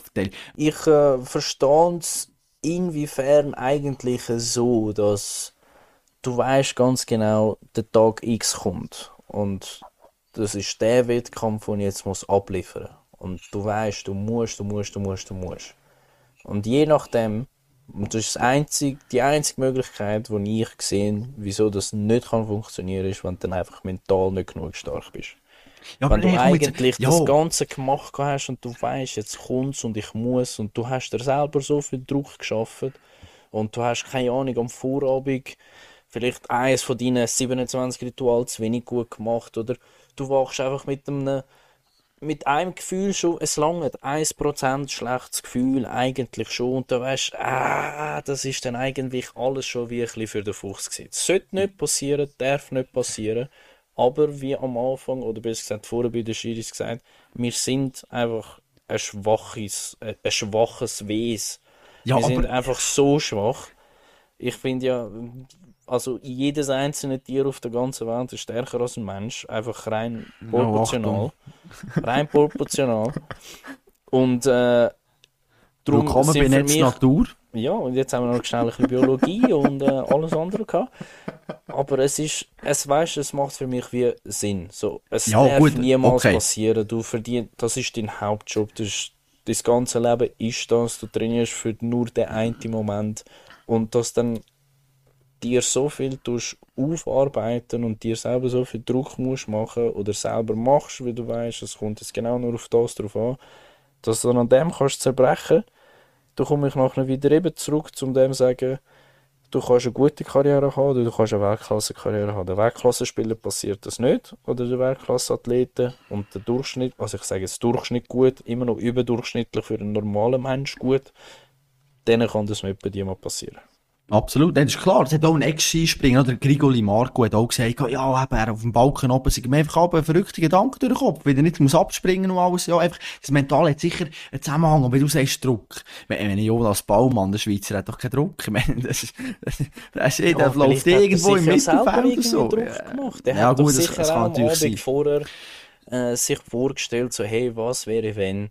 Ich äh, verstehe es inwiefern eigentlich so, dass du weißt ganz genau, der Tag X kommt und das ist der Wettkampf, den ich jetzt muss abliefern und du weißt, du musst, du musst, du musst, du musst. Und je nachdem, und das ist das einzig, die einzige Möglichkeit, die ich sehe, wieso das nicht kann funktionieren, ist, wenn du dann einfach mental nicht genug stark bist. Ja, Wenn du jetzt- eigentlich ja. das Ganze gemacht hast und du weißt, jetzt kommt's und ich muss und du hast dir selber so viel Druck geschaffen und du hast keine Ahnung am Vorabend vielleicht eines von deinen 27 Ritualen zu wenig gut gemacht oder du wachst einfach mit einem mit einem Gefühl schon, es langt 1% schlechtes Gefühl eigentlich schon und du weißt, ah, das ist dann eigentlich alles schon wie ein bisschen für den Fuchs gewesen. Das sollte nicht passieren, darf nicht passieren, Aber wie am Anfang, oder besser gesagt vorher bei den Schiris gesagt, wir sind einfach ein schwaches, ein schwaches Wesen. Ja, wir sind einfach so schwach. Ich finde ja, also jedes einzelne Tier auf der ganzen Welt ist stärker als ein Mensch. Einfach rein proportional. rein proportional. Und äh, darum Willkommen bei sind Netz mich Natur. ja, und jetzt haben wir noch schnell ein bisschen Biologie und äh, alles andere gehabt. Aber es ist, es weißt, es macht für mich wie Sinn. So, es Ja, darf gut, niemals okay. passieren. Du verdienst, das ist dein Hauptjob. Das, ist, das ganze Leben ist das. Du trainierst für nur den einen Moment. Und dass dann dir so viel tust aufarbeiten und dir selber so viel Druck musst machen oder selber machst, wie du weißt, es kommt jetzt genau nur auf das drauf an, dass du dann an dem kannst zerbrechen da komme ich nachher wieder eben zurück, zum dem zu sagen, du kannst eine gute Karriere haben oder du kannst eine Weltklasse-Karriere haben. Der Weltklasse-Spieler passiert das nicht, oder der Weltklasse-Athleten und der Durchschnitt, also ich sage jetzt Durchschnitt gut, immer noch überdurchschnittlich für einen normalen Mensch gut, denen kann das nicht bei dir mal passieren. Absolut, das ist klar. Es hat auch ein Ex-Skispringer, oder Grigoli Marco hat auch gesagt, ja, eben, er auf dem Balken oben, sind mir einfach aber ein verrückter Gedanke durch den Kopf, weil er nicht muss abspringen und alles, ja, einfach, das Mental hat sicher einen Zusammenhang, wie du sagst, Druck. Wenn, wenn Jonas Baumann, der Schweizer, hat doch keinen Druck. Ich meine, das ist, das, das ist, der läuft irgendwo im ja Mittelfeld oder so. Druck gemacht. Der Ja, hat gut, das- sicher das kann natürlich sein. vorher äh, sich vorgestellt, so, hey, was wäre, wenn,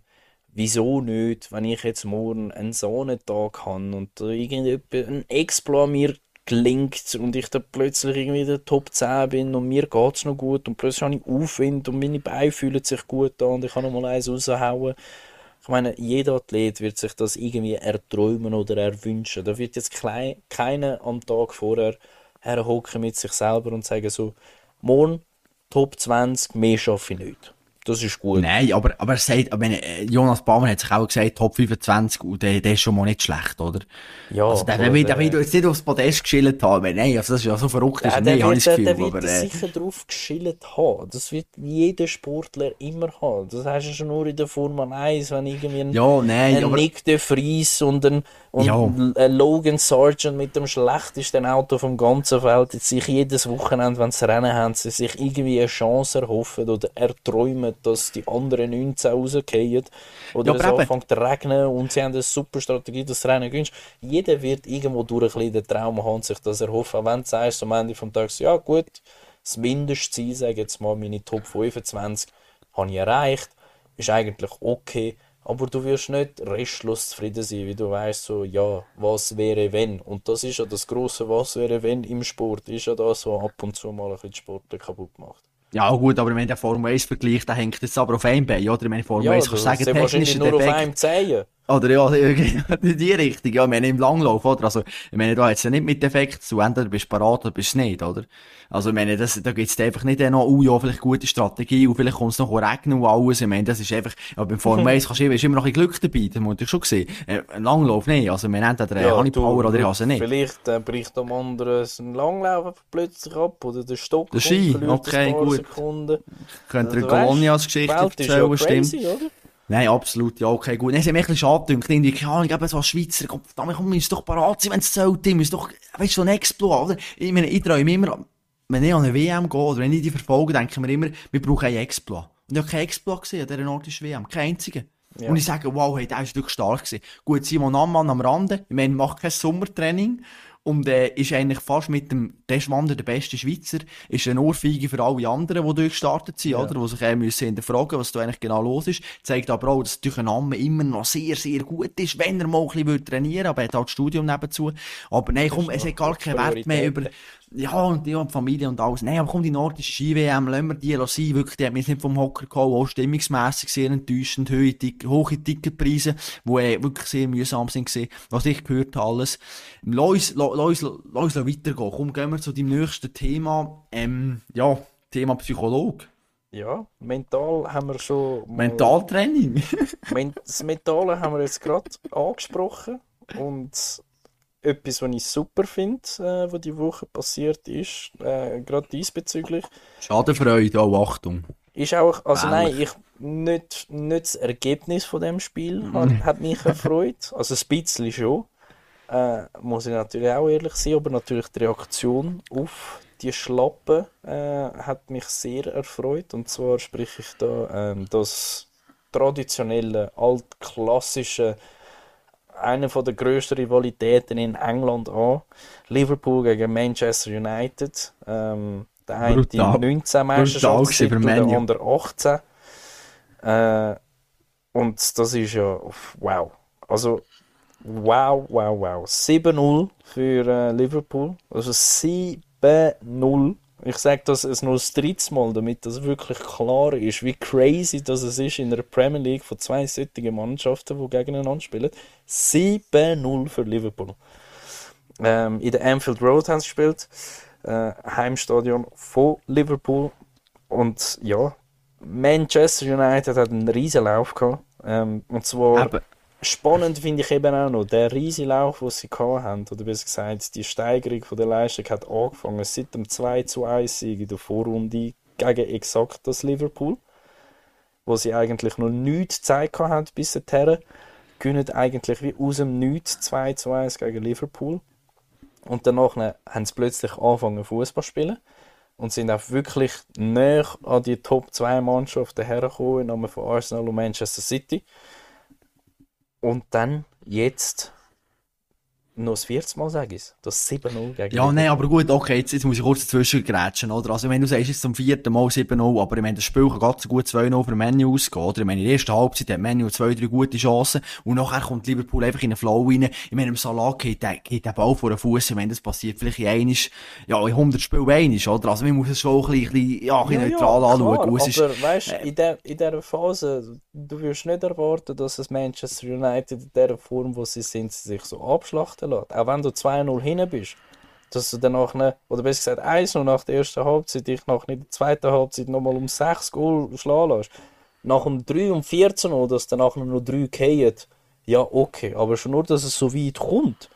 wieso nicht, wenn ich jetzt morgen einen Sonnentag habe und da irgendwie ein Exploit mir gelingt und ich dann plötzlich irgendwie der Top 10 bin und mir geht es noch gut und plötzlich habe ich Aufwind und meine Beine fühlen sich gut an und ich kann noch mal eins raushauen. Ich meine, jeder Athlet wird sich das irgendwie erträumen oder erwünschen. Da wird jetzt keiner am Tag vorher herhocken mit sich selber und sagen so, morgen Top 20, mehr schaffe ich nicht. Das ist gut. Nein, aber, aber er sagt, meine, äh, Jonas Baumann hat sich auch gesagt, Top 25, und der, der ist schon mal nicht schlecht, oder? Ja, Also, der, aber der, will, der der- will jetzt nicht aufs Podest geschillt haben, nein, also, das ist ja so verrückt, Ja, er der nicht, habe ich wird, das der, Gefühl, der wird aber, das äh, sicher drauf geschillt haben. Das wird jeder Sportler immer haben. Das hast du schon nur in der Formel 1, wenn irgendwie ein, ja, nein, ein aber, Nick de Vries und ein, und Ja. ein Logan Sargent mit dem schlechtesten Auto vom ganzen Feld jetzt sich jedes Wochenende, wenn sie Rennen haben, sie sich irgendwie eine Chance erhoffen oder erträumen, dass die anderen 19 rausgehen oder Ja, es anfängt zu regnen und sie haben eine super Strategie, dass das Rennen gewinnst. Jeder wird irgendwo durch ein den Traum haben sich das erhoffen, auch wenn du sagst am Ende vom Tag, so, ja gut, das Mindestziel, sage jetzt mal, meine Top 25 habe ich erreicht, ist eigentlich okay, aber du wirst nicht restlos zufrieden sein, wie du weißt, so, ja, was wäre wenn? Und das ist ja das große Was wäre wenn im Sport, ist ja das, was ab und zu mal ein bisschen die Sportler kaputt macht. Ja, gut, aber wenn der Formel 1 vergleicht, dann hängt das aber auf einem Bein, oder? Ich meine, Formel Ja, 1 du kannst du sagen, technischer nur auf Defekt, einem Zehen. Oder ja, in die Richtung. Ja, ich meine, im Langlauf, oder? Also, ich meine, da hat es ja nicht mit Defekt zu, entweder bist du parat oder bist du nicht, oder? Also, ich meine, das, da gibt's einfach nicht noch, oh ja, vielleicht gute Strategie, und vielleicht kommt es noch regnen und alles. Ich meine, das ist einfach, ja, beim Formel 1 kannst du, ist immer noch ein Glück dabei, das muss ich schon sehen. Äh, ein Langlauf nicht, also, wir entweder ja, habe ich Power oder ich habe sie nicht. Vielleicht äh, bricht am anderen ein Langlauf plötzlich ab oder der Stock Der Ski, okay, gut. Sekunden. Könnt ihr Also, Colonias Die Geschichte Welt ist ja erzählen, stimmt? crazy, oder? Nein, absolut, ja, okay, gut. Nein, sie haben mich ein bisschen schade gedacht. Irgendwie, keine Ahnung, eben so als Schweizer, Gott, verdammt, komm, wir müssen doch parat sein, wenn es zählt, wir müssen doch, weißt du, so ein Exploit, oder? Ich meine, ich träume immer, wenn ich an eine WM gehe, oder wenn ich die verfolge, denke ich mir immer, wir brauchen einen Exploit. Und ich habe keinen Exploit gesehen an dieser nordischen WM, keinen einzigen. Ja. Und ich sage, wow, hey, der ist wirklich stark gewesen. Gut, Simon Ammann am Rande, ich meine, macht kein Sommertraining. Und äh, ist eigentlich fast mit dem Deschwander der beste Schweizer, ist eine Ohrfeige für alle anderen, die durchgestartet sind, oder? Die sich äh, müssen hinterfragen, was da eigentlich genau los ist. Zeigt aber auch, dass durch Amme immer noch sehr, sehr gut ist, wenn er mal ein bisschen würde trainieren aber er hat halt das Studium nebenzu. Aber nein, komm, es hat gar keinen Wert mehr über, ja, und die Familie und alles. Nein, aber komm, die nordische Ski-WM, lassen wir die sein. Wirklich, die hat mich nicht vom Hocker gehauen, auch stimmungsmässig sehr enttäuschend, hohe, Tick- hohe Ticketpreise, die äh, wirklich sehr mühsam sind gewesen. Was ich gehört habe, alles. Lass uns, weitergehen. Komm, gehen wir zu deinem nächsten Thema. Ähm, ja, Thema Psycholog. Ja, mental haben wir schon. Mentaltraining. Men das Mentale haben wir jetzt gerade angesprochen. Und etwas, was ich super finde, äh, was die Woche passiert ist, äh, gerade diesbezüglich, Schadenfreude, oh, Achtung. ist auch, also nein, Ähnlich. ich, nicht, nicht das Ergebnis von dem Spiel hat, hat mich erfreut. Also ein bisschen schon. Äh, muss ich natürlich auch ehrlich sein, aber natürlich die Reaktion auf die Schlappe äh, hat mich sehr erfreut. Und zwar spreche ich da ähm, das traditionelle, altklassische, eine von der grössten Rivalitäten in England an. Liverpool gegen Manchester United. Ähm, der eine die 19 Meisterschaftstitel, der andere 18. Äh, und das ist ja, wow. Also, wow, wow, wow. 7-0 für äh, Liverpool. Also 7-0. Ich sage das es nur das dritte Mal, damit das wirklich klar ist, wie crazy das ist in der Premier League von zwei solchen Mannschaften, die gegeneinander spielen. 7-0 für Liverpool. Ähm, in der Anfield Road haben sie gespielt. Äh, Heimstadion von Liverpool. Und ja, Manchester United hat einen riesen Lauf gehabt. Ähm, und zwar Aber. Spannend finde ich eben auch noch, der riesen Lauf, den sie haben, oder besser gesagt, die Steigerung von der Leistung hat angefangen seit dem 2 zu 1 Sieg in der Vorrunde gegen exakt das Liverpool, wo sie eigentlich noch nichts gezeigt haben bis dahin, gewinnen eigentlich wie aus dem Nichts 2 zu 1 gegen Liverpool. Und danach haben sie plötzlich angefangen Fußball spielen und sind auch wirklich näher an die Top 2 Mannschaften hergekommen, im Namen von Arsenal und Manchester City. Und dann jetzt noch das vierte Mal, sage ich Das 7-0 gegen Ja, nein, aber gut, okay, jetzt, jetzt muss ich kurz dazwischen grätschen, oder? Also, wenn du sagst, jetzt zum vierten Mal 7-0, aber ich meine, das Spiel kann ganz gut 2-0 für Menu ausgehen, oder? Ich meine, in der ersten Halbzeit hat Menu zwei, drei gute Chancen und nachher kommt Liverpool einfach in den Flow rein. Ich meine, im Salah geht der, geht der Ball vor den Fuß. Ich meine, das passiert vielleicht in einisch, ja, in 100 Spielen einisch, oder? Also, man muss es schon ein bisschen, ja, ein bisschen ja, neutral ja, anschauen. Klar, aber, ist, weißt, äh, in, der, in dieser Phase, du wirst nicht erwarten, dass es Manchester United in der Form, wo sie sind, sich so abschlachten lässt. Auch wenn du 2-0 hinten bist, dass du dann nach einer, oder besser gesagt 1-0 nach der ersten Halbzeit, dich nach der zweiten Halbzeit nochmal um 6 Goal schlagen lässt. Nach dem 3 um 14 0 dass dann nachher nur 3 gehen, ja okay, aber schon nur, dass es so weit kommt,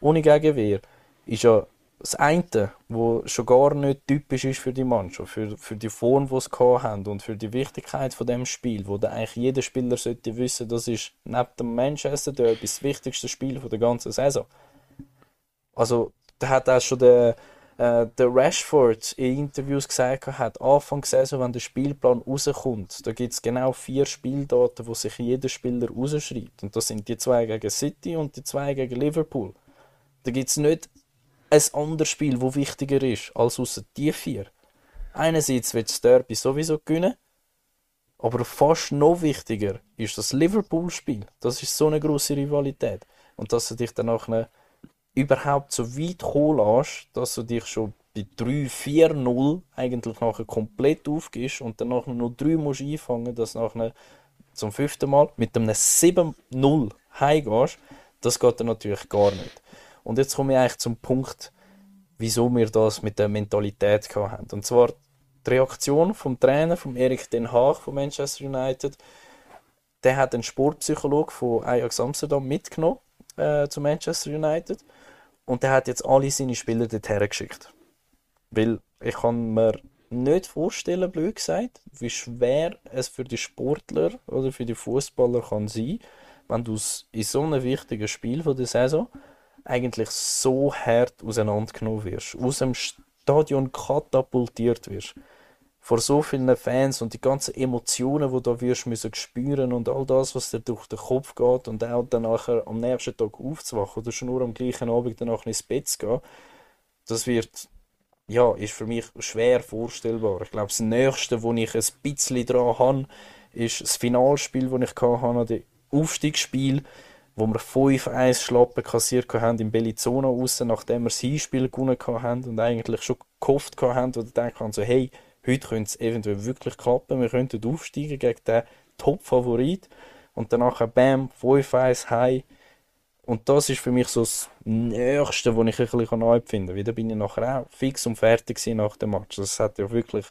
ohne Gegenwehr, ist ja das eine, was schon gar nicht typisch ist für die Mannschaft, für, für die Form, die sie haben und für die Wichtigkeit von dem Spiel, wo da eigentlich jeder Spieler sollte wissen, das ist neben dem Manchester Derby das wichtigste Spiel der ganzen Saison. Also, da hat auch schon der, äh, der Rashford in Interviews gesagt, hat Anfang der Saison, wenn der Spielplan rauskommt, da gibt es genau vier Spieldaten, wo sich jeder Spieler rausschreibt. Und das sind die zwei gegen City und die zwei gegen Liverpool. Da gibt es nicht ein anderes Spiel, wo wichtiger ist als außer die vier. Einerseits wird das Derby sowieso gewinnen, aber fast noch wichtiger ist das Liverpool-Spiel. Das ist so eine große Rivalität. Und dass du dich dann nachher überhaupt so weit kommen lässt, dass du dich schon bei 3-4-0 eigentlich nachher komplett aufgibst und dann nachher nur 3 musst einfangen, dass nachher zum fünften Mal mit einem 7-0 heimgehst, das geht dann natürlich gar nicht. Und jetzt komme ich eigentlich zum Punkt, wieso wir das mit der Mentalität haben. Und zwar die Reaktion vom Trainer, vom Erik Den Haag von Manchester United, der hat einen Sportpsychologe von Ajax Amsterdam mitgenommen äh, zu Manchester United und der hat jetzt alle seine Spieler dorthin geschickt. Weil ich kann mir nicht vorstellen, blöd gesagt, wie schwer es für die Sportler oder für die Fußballer kann sein, wenn du in so einem wichtigen Spiel von der Saison eigentlich so hart auseinandergenommen wirst, aus dem Stadion katapultiert wirst vor so vielen Fans und die ganzen Emotionen, die du wirst müssen spüren und all das, was dir durch den Kopf geht und auch dann nachher am nächsten Tag aufzuwachen oder schon nur am gleichen Abend danach ins Bett zu gehen, das wird, ja, ist für mich schwer vorstellbar. Ich glaube, das Nächste, wo ich ein bisschen dran habe, ist das Finalspiel, das ich hatte, das Aufstiegsspiel, wo wir 5-1 Schlappen kassiert haben in Bellizona raus, nachdem wir das Hinspiel gewonnen haben und eigentlich schon gehofft haben oder gedacht haben, so, hey, Heute könnte es eventuell wirklich klappen. Wir könnten aufsteigen gegen den Top-Favorit und danach bam, 5-1 heim. Und das ist für mich so das Nächste, was ich ein bisschen neu finde. Wieder bin ich nachher auch fix und fertig nach dem Match. Das hat ja wirklich.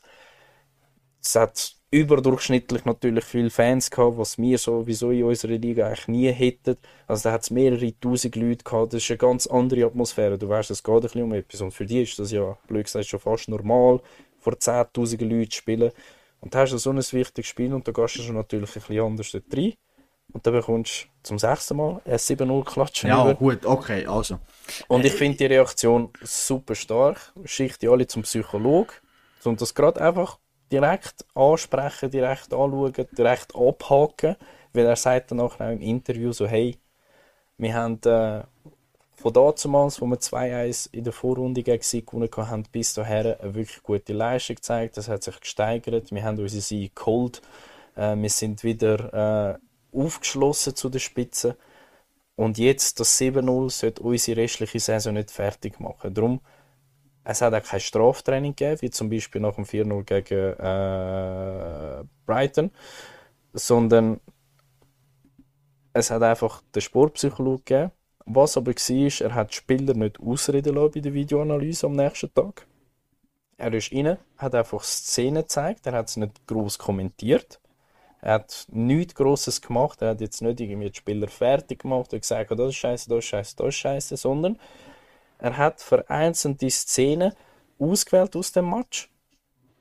Es hat überdurchschnittlich natürlich viele Fans gehabt, was wir sowieso in unserer Liga eigentlich nie hätten. Also da hat es mehrere tausend Leute gehabt. Das ist eine ganz andere Atmosphäre. Du weißt, es geht ein bisschen um etwas. Und für die ist das ja, blöd gesagt, schon fast normal vor 10.000 Leuten spielen. Und da hast du so ein wichtiges Spiel und da gehst du schon natürlich ein bisschen anders dort rein. und dann bekommst du zum sechsten Mal ein 7-0 klatschen. Ja, über. gut, okay, also. Und ich finde die Reaktion super stark. Schickt die alle zum Psychologen. Und das gerade einfach direkt ansprechen, direkt anschauen, direkt abhaken. Weil er sagt dann auch im Interview so, hey, wir haben äh, von damals, wo wir 2-1 in der Vorrunde gegen gewonnen haben, bis dahin eine wirklich gute Leistung gezeigt. Das hat sich gesteigert. Wir haben unsere Siege geholt. Äh, wir sind wieder äh, aufgeschlossen zu der Spitze. Und jetzt das 7-0 sollte unsere restliche Saison nicht fertig machen. Darum, es hat auch kein Straftraining gegeben, wie zum Beispiel nach dem 4-0 gegen äh, Brighton, sondern es hat einfach den Sportpsychologe gegeben. Was aber war, er hat die Spieler nicht ausreden lassen bei der Videoanalyse am nächsten Tag. Er ist rein, hat einfach Szenen gezeigt, er hat es nicht groß kommentiert. Er hat nichts Grosses gemacht, er hat jetzt nicht irgendwie die Spieler fertig gemacht und gesagt, oh, das ist scheiße, das ist scheiße, das ist scheiße, sondern er hat vereinzelte Szenen ausgewählt aus dem Match,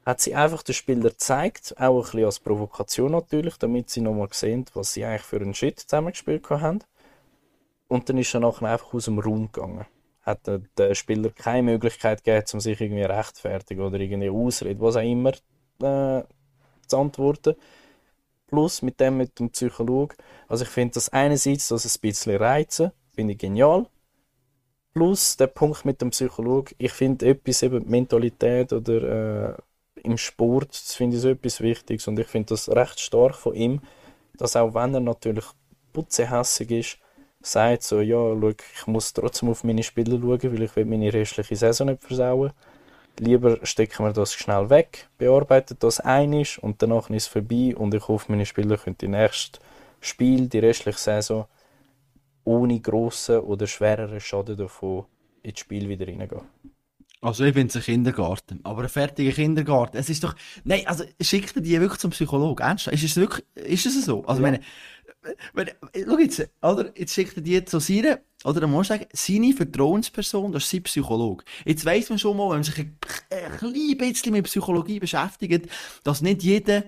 hat sie einfach den Spieler gezeigt, auch ein bisschen als Provokation natürlich, damit sie nochmal sehen, was sie eigentlich für einen Shit zusammengespielt haben. Und dann ist er nachher einfach aus dem Raum gegangen. Hat den Spieler keine Möglichkeit gegeben, um sich irgendwie rechtfertigen oder irgendwie ausreden, was auch immer äh, zu antworten. Plus mit dem mit dem Psychologen. Also ich finde das einerseits, dass es ein bisschen reizen, finde ich genial. Plus der Punkt mit dem Psychologen, ich finde etwas eben Mentalität oder äh, im Sport, das finde ich so etwas Wichtiges und ich finde das recht stark von ihm, dass auch wenn er natürlich putzehässig ist, sagt so, ja, schau, ich muss trotzdem auf meine Spieler schauen, weil ich will meine restliche Saison nicht versauen. Lieber stecken wir das schnell weg, bearbeiten das einig und danach ist es vorbei und ich hoffe, meine Spieler können die nächste Spiel, die restliche Saison ohne grossen oder schwereren Schaden davon ins Spiel wieder reingehen. Also ich finde es ein Kindergarten, aber ein fertiger Kindergarten. Es ist doch, nein, also schickt die wirklich zum Psychologen? Ernsthaft? Ist es wirklich, ist es so? Also ja. meine, wenn, schau jetzt, oder? Jetzt schickt er die zu seiner, oder dann muss sagen, seine Vertrauensperson, das ist sein Psychologe. Jetzt weiss man schon mal, wenn man sich ein, ein klein bisschen mit Psychologie beschäftigt, dass nicht jeder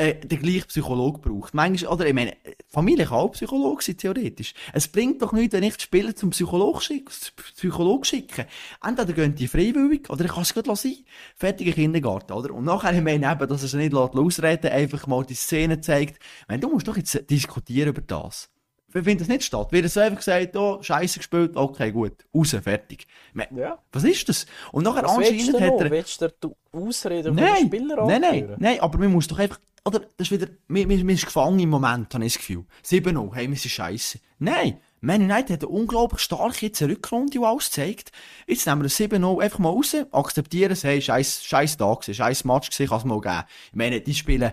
äh, den gleichen Psychologe braucht. Manchmal, oder ich meine, Familie kann auch Psychologe sein, theoretisch. Es bringt doch nichts, wenn ich die Spieler zum Psychologen schicke. Psychologe schicke. Entweder gehen die freiwillig, oder ich kann es gerade sein. Fertiger Kindergarten, oder? Und nachher, ich meine eben, dass sich nicht ausreden einfach mal die Szene zeigt. Ich meine, du musst doch jetzt diskutieren über das. Wir finden das nicht statt. Wird so einfach gesagt, oh, Scheiße gespielt, okay, gut, raus, fertig. ja. Was ist das? Und nachher was anscheinend hat er... Willst du Ausreden nein, von den Spielern Nein, nein, nein, aber man muss doch einfach oder, das ist wieder, wir, wir, wir sind gefangen im Moment, habe ich das Gefühl. 7-0, hey, wir sind scheiße. Nein! Man United hat eine unglaublich starke Rückrunde, die alles zeigt. Jetzt nehmen wir das 7-0 einfach mal raus, akzeptieren es, hey, scheiß, scheiß Tag scheiß Match kann es mal geben. Ich meine, die spielen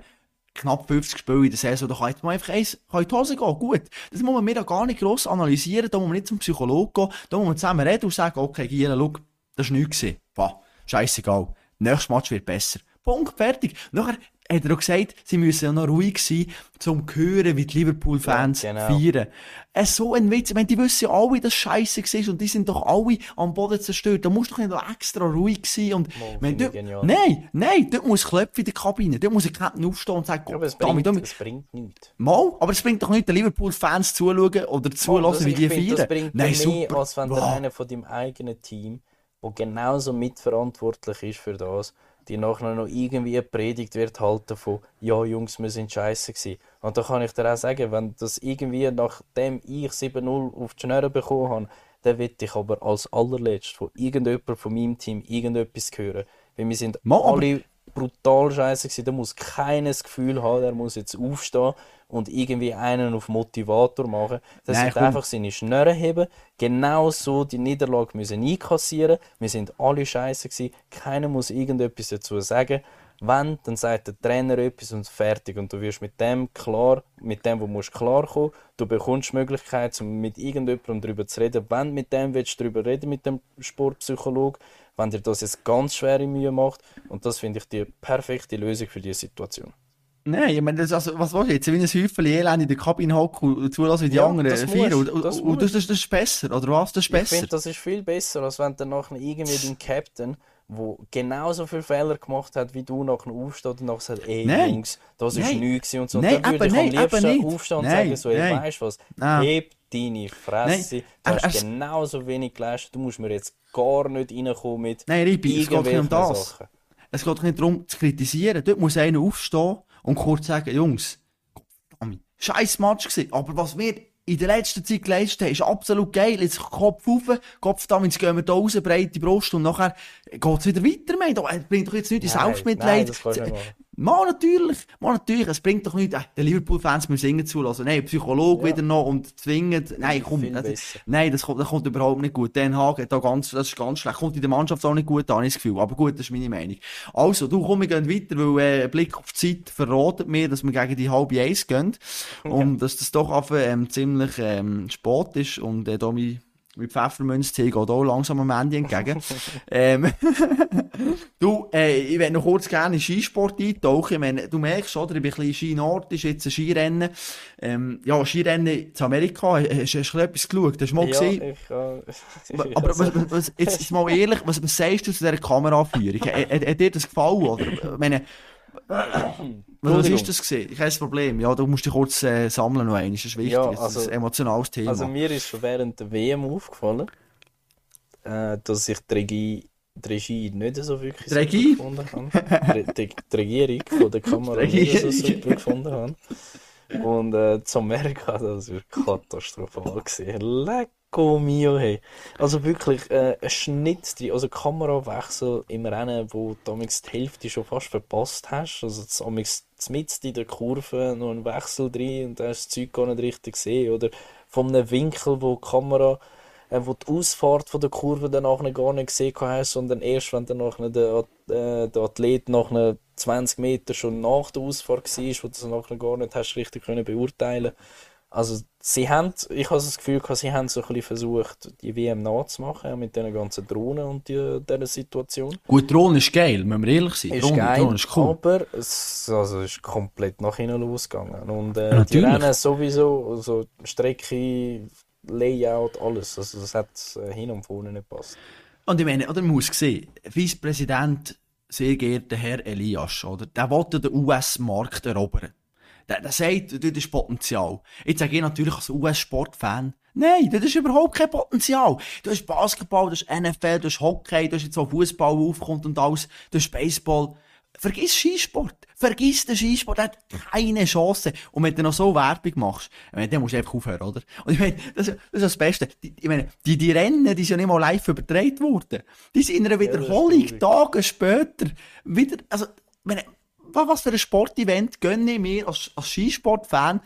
knapp 50 Spiele in der Saison, da kann mal einfach eins, in die Hose gehen, gut. Das muss man mir da gar nicht gross analysieren, da muss man nicht zum Psychologen gehen, da muss man zusammen reden und sagen, okay, Giela, schau, das war nichts gewesen. Bah, scheißegal. Nächstes Match wird besser. Punkt, fertig. Nachher hat er auch gesagt, sie müssen ja noch ruhig sein, um zu hören, wie die Liverpool-Fans ja, genau. feiern. Äh, so ein Witz. Ich meine, die wissen ja alle, dass Scheiße war und die sind doch alle am Boden zerstört. Da musst du doch nicht noch extra ruhig sein und, Mal, meine, du, nein, nein, dort muss klopfen in der Kabine. Dort muss ein Captain aufstehen und sagen, ja, aber es bringt, damit, es bringt nichts. Mal, aber es bringt doch nicht den Liverpool-Fans zuschauen oder zulassen, wie die find, feiern. Das bringt nein, mehr, als wenn wow. einer von deinem eigenen Team, der genauso mitverantwortlich ist für das, die nachher noch irgendwie Predigt wird halten von «Ja, Jungs, wir sind scheiße gewesen». Und da kann ich dir auch sagen, wenn das irgendwie, nachdem ich 7-0 auf die Schnurren bekommen habe, dann will ich aber als allerletzt von irgendjemandem von meinem Team irgendetwas hören. Weil wir sind Mal, alle brutal scheiße gewesen. Da muss keines Gefühl haben, er muss jetzt aufstehen und irgendwie einen auf Motivator machen. Das sind einfach seine Schnürren heben, genau so die Niederlage müssen einkassieren. Wir sind alle scheiße gewesen. Keiner muss irgendetwas dazu sagen. Wenn, dann sagt der Trainer etwas und fertig. Und du wirst mit dem klar, mit dem, wo musst klarkommen. Du bekommst die Möglichkeit, mit irgendjemandem darüber zu reden. Wenn mit dem willst du darüber reden, mit dem Sportpsychologen, wenn dir das jetzt ganz schwere Mühe macht. Und das finde ich die perfekte Lösung für diese Situation. Nein, ich meine, das, also, was willst du jetzt? Wie ein Häufchen Elend in der Kabine hocken und zulassen, wie die ja, anderen feiern. Und, das, und das, das, das, ist besser, oder was? Das ist besser. Ich finde, das ist viel besser, als wenn dann nachher irgendwie dein Captain wo genauso viele Fehler gemacht hat, wie du nach dem Aufstehen und nachher sagt, ey Nein. Jungs, das ist Nein. nichts und so. Nein, da würde ich am liebsten aufstehen und Nein, sagen so, ey, weißt du was, Nein. heb deine Fresse, Nein. du Er- hast er- genauso wenig geleistet, du musst mir jetzt gar nicht reinkommen mit Nein, Ribi, es geht nicht um das. Sachen. Es geht nicht darum, zu kritisieren. Dort muss einer aufstehen und kurz sagen, Jungs, scheiß Match gewesen. Aber was wir in der letzten Zeit geleistet haben, ist absolut geil. Jetzt Kopf rauf, Kopf da, jetzt gehen wir da raus, breite Brust und nachher geht's wieder weiter, man. Da bringt doch jetzt nicht in Selbstmitleid. nein, Mal natürlich, mal natürlich, es bringt doch nicht, äh, den Liverpool-Fans müssen singen zulassen. Nein, Psychologe Ja. wieder noch und zwingend, nein, komm, das, nein, das kommt, das kommt überhaupt nicht gut. Den Hagen da ganz, das ist ganz schlecht. Kommt in der Mannschaft auch nicht gut an, habe ich das Gefühl. Aber gut, das ist meine Meinung. Also, du komm, wir gehen weiter, weil, äh, Blick auf die Zeit verratet mir, dass wir gegen die halbe Eins gehen. Und dass das doch einfach, ähm, ziemlich, ähm, spät ist und, äh, da mein, mein Pfeffermünztee geht auch langsam am Ende entgegen. ähm, Du, äh, ich will noch kurz gerne in Skisport eintauchen. Ich meine, du merkst, oder? Ich bin ein bisschen Ski-Nord, ist jetzt ein Skirennen. Ähm, ja, Skirennen in Amerika. Hast, du etwas geschaut? Hast du mal Ja, gesehen? ich, äh, Aber was, was, jetzt mal ehrlich, was, was sagst du zu dieser Kameraführung? Hat, hat, hat dir das gefallen, oder? Ich meine, was, ist das gesehen? Kein Problem. Ja, du musst dich kurz äh, sammeln noch einmal. Das ist wichtig. Ja, das ist also- ein emotionales Thema. Also mir ist schon während der WM aufgefallen, äh, dass ich die Regie, die Regie nicht so wirklich Regie? gefunden habe. Die, die, Regierung von der Kamera Die nicht so super gefunden habe. Und äh, zu Amerika, das war katastrophal. Lecco mio, hey. Also wirklich äh, ein Schnitt drin, also Kamerawechsel im Rennen, wo du amigs die Hälfte schon fast verpasst hast. Also das amigs mitten in der Kurve noch ein Wechsel drin und da hast du das Zeug gar nicht richtig gesehen. Oder von einem Winkel, wo die Kamera, äh, wo die Ausfahrt von der Kurve dann nachher gar nicht gesehen hast, sondern erst, wenn dann nachher der, äh, der Athlet nachher 20 Meter schon nach der Ausfahrt war, wo du es nachher gar nicht hast richtig können beurteilen Also sie haben, ich habe das Gefühl sie haben so ein bisschen versucht, die WM nachzumachen, mit diesen ganzen Drohnen und die, dieser Situation. Gut, Drohnen ist geil, müssen wir ehrlich sein. Ist Drohnen, geil, Drohnen ist cool. aber es, also ist komplett nach hinten losgegangen. Und äh, die. Rennen sowieso, also Strecke, Layout, alles. Also das hat äh, hin und vorne nicht gepasst. Und ich meine, oder man muss sehen, Vizepräsident, sehr geehrter Herr Elias, oder? Der will ja den US-Markt erobern. Der, der sagt, dort ist Potenzial. Jetzt sage ich natürlich als US-Sportfan, nein, das ist überhaupt kein Potenzial. Du hast Basketball, du hast NFL, du hast Hockey, du hast jetzt auch Fußball aufkommt und alles, du hast Baseball. Vergiss Skisport. Vergiss den Skisport. Der hat keine Chance. Und wenn du noch so Werbung machst, ich meine, dann musst du einfach aufhören, oder? Und ich meine, das, ist- das ist das Beste. Die, ich meine, die, die Rennen, die sind ja nicht mal live übertragen worden. Die sind in einer Wiederholung, traurig. Tage später, wieder, also, ich meine, was für ein Sportevent gönne ich mir als, als Skisportfan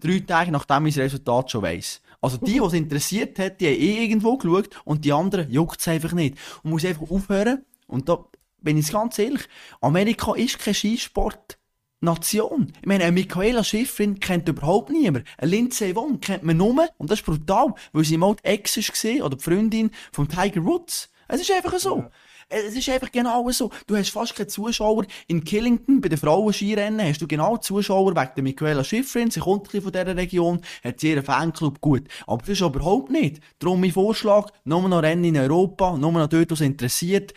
drei Tage nachdem ich das Resultat schon weiss. Also die, die es interessiert hat, die haben eh irgendwo geschaut und die anderen juckt es einfach nicht. Und muss einfach aufhören. Und da bin ich ganz ehrlich, Amerika ist kein Skisport. Nation. Ich meine, eine Michaela Schifrin kennt überhaupt niemand. Eine Lindsay Vonn kennt man nur, und das ist brutal, weil sie mal die Ex gesehen oder die Freundin von Tiger Woods. Es ist einfach so. Es ist einfach genau so. Du hast fast keine Zuschauer. In Killington, bei den Frauen-Skirennen, hast du genau Zuschauer wegen der Michaela Schifrin. Sie kommt ein von dieser Region, hat sie ihren Fanclub gut. Aber das ist überhaupt nicht. Darum mein Vorschlag, nur noch Rennen in Europa, nur noch dort, was interessiert,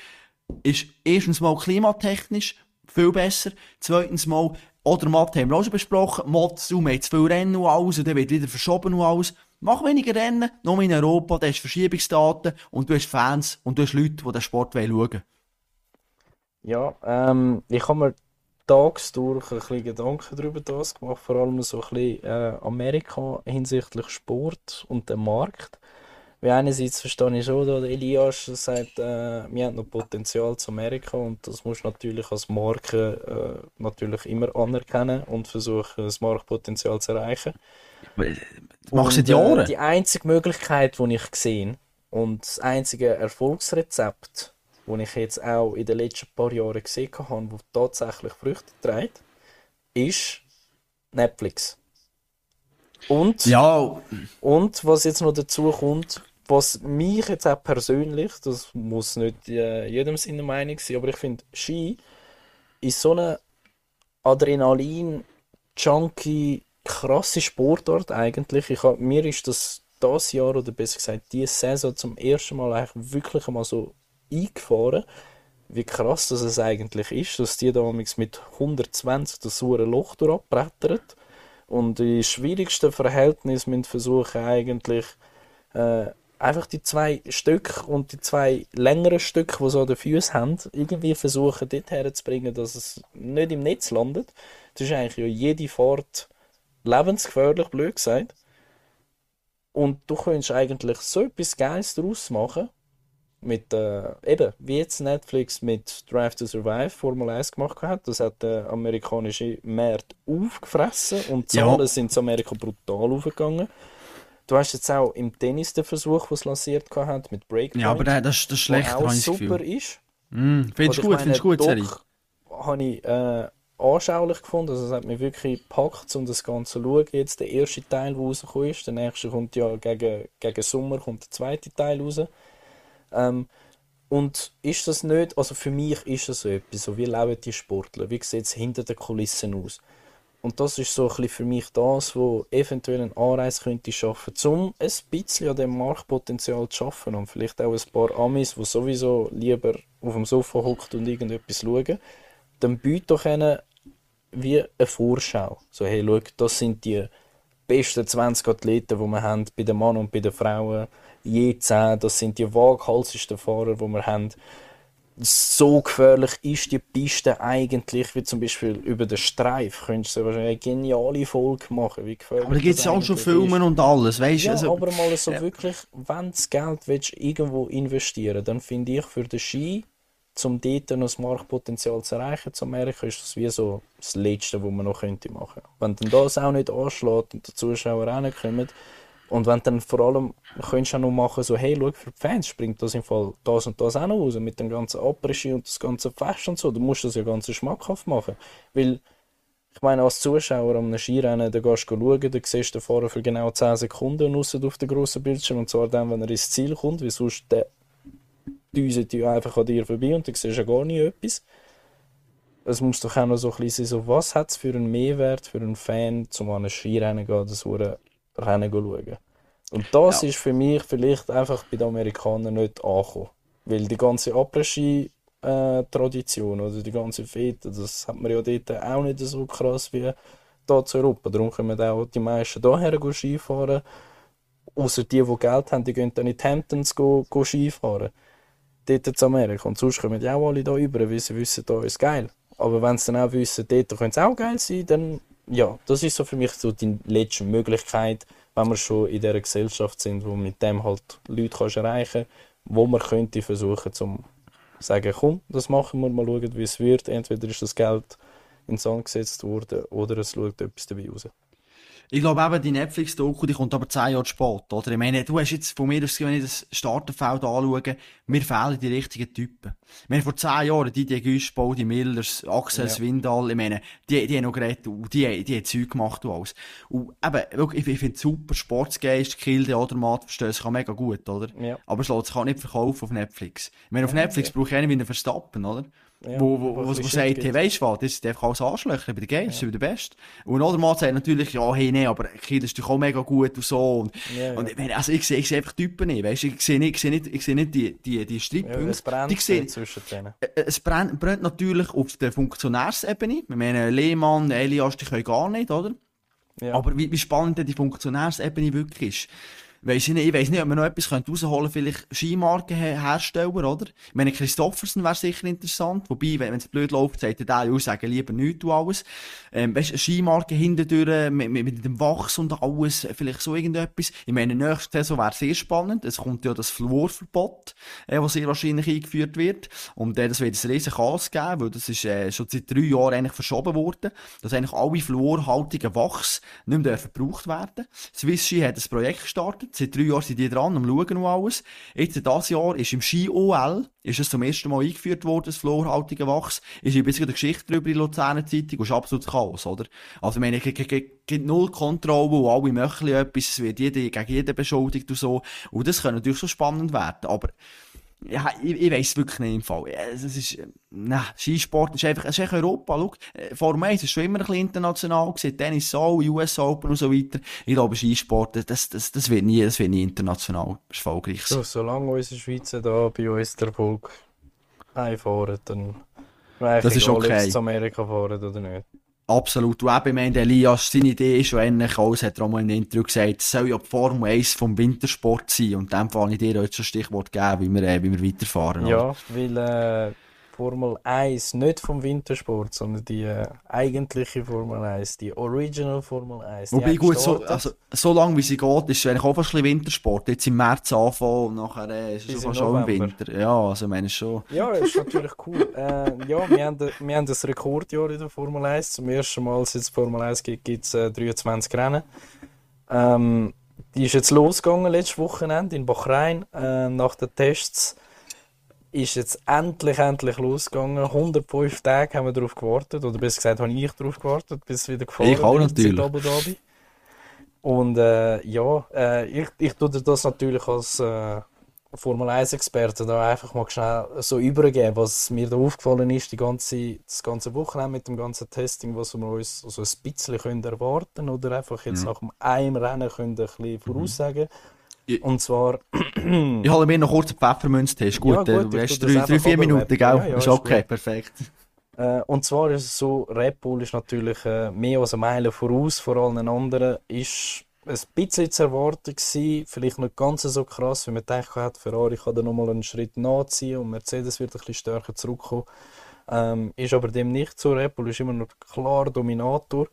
ist erstens mal klimatechnisch viel besser. Zweitens mal, oder Matt haben wir auch schon besprochen, Matt, Zoom hat zu viel Rennen und alles, und dann wird wieder verschoben und alles. Mach weniger Rennen, nur in Europa, da hast Verschiebungsdaten und du hast Fans und du hast Leute, die den Sport schauen wollen. Ja, ähm, ich habe mir tagsdurch ein bisschen Gedanken darüber gemacht, vor allem so ein bisschen äh, Amerika hinsichtlich Sport und dem Markt. Weil einerseits verstehe ich schon, da der Elias sagt, äh, wir haben noch Potenzial zu Amerika und das musst du natürlich als Marke äh, natürlich immer anerkennen und versuchen, das Marktpotenzial zu erreichen. Das machst du seit Und, Jahren. Äh, die einzige Möglichkeit, die ich sehe und das einzige Erfolgsrezept, das ich jetzt auch in den letzten paar Jahren gesehen habe, das tatsächlich Früchte trägt, ist Netflix. Und, ja, und was jetzt noch dazu kommt, was mich jetzt auch persönlich, das muss nicht äh, jedem seine Meinung sein, aber ich finde, Ski ist so eine Adrenalin-Junkie, krasse Sportart eigentlich. Ich hab, mir ist das das Jahr, oder besser gesagt, diese Saison zum ersten Mal eigentlich wirklich einmal so eingefahren, wie krass das es eigentlich ist, dass die da mit 120 das saure Loch durchbrettern und die schwierigsten Verhältnisse versuchen eigentlich äh, einfach die zwei Stück und die zwei längeren Stücke, die so an den Füßen haben, irgendwie versuchen dort herzubringen, dass es nicht im Netz landet. Das ist eigentlich ja jede Fahrt lebensgefährlich, blöd gesagt. Und du könntest eigentlich so etwas Geiles daraus machen, mit, äh, eben, wie jetzt Netflix mit Drive to Survive Formel 1 gemacht hat. Das hat der amerikanische Markt aufgefressen und die Zahlen ja. sind in Amerika brutal aufgegangen. Du hast jetzt auch im Tennis den Versuch, was lanciert hat mit Breakpoint. Ja, aber das, das ist schlecht, auch super ist. Mm, findest du gut, findest gut, Serie? habe ich äh, anschaulich gefunden, also es hat mich wirklich gepackt, um das Ganze zu schauen. Jetzt der erste Teil, der rausgekommen ist, der nächste kommt ja gegen, gegen Sommer, kommt der zweite Teil raus. Ähm, und ist das nicht, also für mich ist das so etwas, so wie leben die Sportler, wie sieht es hinter den Kulissen aus? Und das ist so ein für mich das, wo eventuell ein Anreiz könnte schaffen, um ein bisschen an dem Marktpotenzial zu schaffen und vielleicht auch ein paar Amis, die sowieso lieber auf dem Sofa hockt und irgendetwas schauen, dann bietet doch ihnen wie eine Vorschau. So, hey, schau, das sind die besten 20 Athleten, die wir haben, bei den Männern und bei den Frauen je 10. Das sind die waghalsigsten Fahrer, die wir haben. So gefährlich ist die Piste eigentlich, wie zum Beispiel über den Streif. Könntest du wahrscheinlich eine geniale Folge machen. Wie gefährlich aber da gibt es ja auch schon Filme und alles, weißt du? Ja, also, aber mal so ja. wirklich, wenn du das Geld willst, irgendwo investieren dann finde ich für den Ski, um dort noch das Marktpotenzial zu erreichen zu Amerika, ist das wie so das Letzte, was man noch könnte machen könnte. Wenn dann das auch nicht anschlägt und die Zuschauer auch nicht kommen, und wenn dann vor allem, könntest du auch noch machen, so, hey, schau, für die Fans springt das im Fall das und das auch noch raus, mit dem ganzen Après-Ski und das ganze Fest und so, du musst das ja ganz schmackhaft machen. Weil, ich meine, als Zuschauer an einem Skirennen, da gehst du schauen, da siehst du den Fahrer für genau 10 Sekunden raus auf den grossen Bildschirm, und zwar dann, wenn er ins Ziel kommt, weil sonst der düset ja einfach an dir vorbei und du siehst ja gar nicht etwas. Es muss doch auch noch so ein bisschen sein, so, was hat es für einen Mehrwert für einen Fan, zum an ein Skirennen zu gehen, das Rennen schauen. Und das ja. ist für mich vielleicht einfach bei den Amerikanern nicht angekommen. Weil die ganze Après-Ski-Tradition oder die ganze Fete, das hat man ja dort auch nicht so krass wie hier zu Europa. Darum kommen auch die meisten hierher Skifahren. Außer die, die Geld haben, die gehen dann in die Hamptons go, go Skifahren. Dort in Amerika. Und sonst kommen die auch alle hier rüber, weil sie wissen, da ist geil. Aber wenn sie dann auch wissen, dort könnte es auch geil sein, dann ja, das ist so für mich so die letzte Möglichkeit, wenn wir schon in dieser Gesellschaft sind, wo mit dem halt Leute kannst erreichen wo man könnte versuchen, zum sagen, komm, das machen wir, mal schauen, wie es wird. Entweder ist das Geld ins Sand gesetzt worden oder es schaut etwas dabei raus. Ich glaube eben, die Netflix-Doku, die kommt aber zehn Jahre spät, oder? Ich meine, du hast jetzt von mir aus, wenn ich das Starterfeld anschaue, mir fehlen die richtigen Typen. Ich meine, vor zehn Jahren, die, die Güschbau, die Millers, Axel ja. Swindal, ich meine, die, die haben noch geredet, und die, die haben Zeug gemacht und alles. Und eben, ich, ich finde super, Sportsgeist, Kilde, Odermatt, verstehen, das kann mega gut, oder? Ja. Aber es lässt sich auch nicht verkaufen auf Netflix. Ich meine, auf Netflix ja. brauche ich einen wie einen Verstappen, oder? Ja, wo, wo, wo, wo sagt, hey, weisst du was, das ist einfach alles Arschlöcher, ich bin der Geist, ja. ich bin der Beste. Und Odermatt sagt natürlich, ja, hey, nee, aber Kind ist doch auch mega gut und so. Und, ja, ja. und also ich sehe, ich sehe einfach Typen nicht, weißt du, ich sehe nicht, ich sehe nicht, ich sehe nicht die, die, die Streitpunkte. Ja, es brennt die sehe, zwischen denen. Es brennt, brennt natürlich auf der Funktionärsebene. Wir meinen, Lehmann, Elias, die können gar nicht, oder? Ja. Aber wie, wie spannend die Funktionärsebene wirklich ist. Weiss ich, nicht, ich weiss nicht, ob man noch etwas rausholen könnte, vielleicht Skimarkenhersteller, oder? Ich meine, Christoffersen wäre sicher interessant, wobei, wenn es blöd läuft, sagt der auch sagen, lieber nichts und alles. Ähm, weißt du, Skimarke hinterdurch, mit, mit, mit, dem Wachs und alles, vielleicht so irgendetwas. Ich meine, nächste Saison wäre sehr spannend, es kommt ja das Fluorverbot, äh, was sehr wahrscheinlich eingeführt wird, und äh, das wird ein riesen Chaos geben, weil das ist äh, schon seit drei Jahren eigentlich verschoben worden, dass eigentlich alle fluorhaltigen Wachs nicht mehr verbraucht werden. Swiss Ski hat ein Projekt gestartet, Seit drei Jahren sind die dran, am Schauen und alles. Jetzt, dieses Jahr, ist im Ski-OL, ist es zum ersten Mal eingeführt worden, das fluorhaltige Wachs. Ist ein bisschen eine Geschichte darüber in der Luzerner Zeitung, und ist absolut Chaos, oder? Also, ich meine, gibt null Kontrolle, und alle machen etwas, es wird jeder, gegen jeden beschuldigt und so. Und das kann natürlich so spannend werden, aber, ja, ich, ich weiss wirklich nicht im Fall. Es ist, nein, Skisport ist einfach, es ist Europa. Schau, äh, Formel 1 ist schon immer ein bisschen international gewesen. Tennis so, US Open und so weiter. Ich glaube, Skisport, das, das, das wird nie, das wird nie international erfolgreich sein. So, solange unsere Schweizer da bei uns der Erfolg heimfahren, dann wäre Das ist okay. Amerika fahren oder nicht. Absolut. Du eben, meine, Elias, seine Idee ist schon ähnlich aus, hat er auch mal in einem Interview gesagt, es soll ja die Formel 1 vom Wintersport sein. Und in dem Fall habe ich dir jetzt ein Stichwort geben, wie wir, äh, wie wir weiterfahren. oder? Ja, weil äh, Formel 1 nicht vom Wintersport, sondern die äh, eigentliche Formel 1, die Original Formel 1. die Wobei, gut, so, also, so lange wie sie geht, ist es eigentlich auch fast ein Wintersport. Jetzt im März anfangen und nachher äh, ist es schon im. Winter. Ja, also meine schon. Ja, ist natürlich cool. äh, ja, wir haben, wir haben das Rekordjahr in der Formel 1. Zum ersten Mal, seit es Formel 1 gibt, gibt es äh, 23 Rennen. Ähm, die ist jetzt losgegangen letztes Wochenende in Bahrain. Äh, nach den Tests ist jetzt endlich, endlich losgegangen. 105 Tage haben wir darauf gewartet. Oder besser gesagt, habe ich darauf gewartet, bis es wieder gefahren Ich auch natürlich. Abu Dhabi. Und äh, ja, äh, ich, ich tue dir das natürlich als äh, Formel 1-Experte da einfach mal schnell so übergeben, was mir da aufgefallen ist, die ganze, das ganze Wochenende mit dem ganzen Testing, was wir uns so ein bisschen können erwarten oder einfach jetzt nach dem einem Rennen können ein bisschen voraussagen. Ja. Und zwar, Ich hole mir noch kurz einen Pfeffermünztest. Gut, Ja, äh, gut, du ich hast drei, drei, vier Minuten, gell? Ja, ja, ist ist okay, gut. perfekt. Äh, und zwar ist es so, Red Bull ist natürlich äh, mehr als eine Meile voraus vor allen anderen. Ist ein bisschen zu erwarten gewesen, vielleicht nicht ganz so krass, wie man gedacht hat. Ferrari kann da nochmal einen Schritt nachziehen und Mercedes wird ein bisschen stärker zurückkommen. Ähm, ist aber dem nicht so. Red Bull ist immer noch klar Dominator.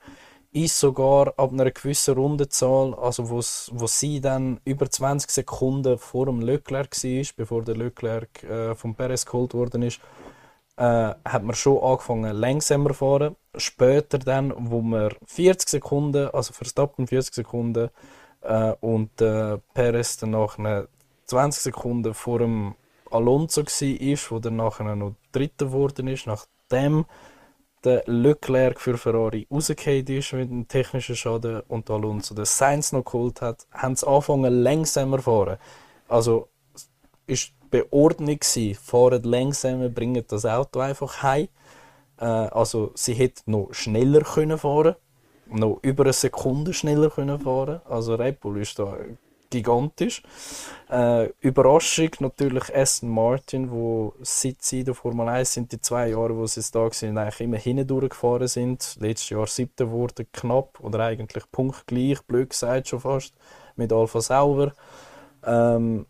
Ist sogar ab einer gewissen Rundenzahl, also wo sie dann über 20 Sekunden vor dem Leclerc war, bevor der Leclerc äh, vom Perez geholt worden ist, äh, hat man schon angefangen langsamer zu fahren. Später dann, wo man 40 Sekunden, also Verstappen 40 Sekunden äh, und äh, Perez dann nachher 20 Sekunden vor dem Alonso war, wo dann nachher noch Dritter geworden ist, nachdem der Leclerc für Ferrari rausgefallen ist mit einem technischen Schaden und Alonso den Sainz noch geholt hat, haben sie angefangen langsamer zu fahren. Also ist Beordnung gewesen, fahren langsamer, bringen das Auto einfach heim. Äh, also sie hätte noch schneller können fahren, noch über eine Sekunde schneller können fahren. Also Red Bull ist da gigantisch. Äh, Überraschung natürlich Aston Martin, wo seit sie in der Formel 1 sind, die zwei Jahre, wo sie da sind, eigentlich immer hinten durchgefahren sind. Letztes Jahr siebter wurde knapp oder eigentlich punktgleich, blöd gesagt schon fast, mit Alpha Sauber. Ähm,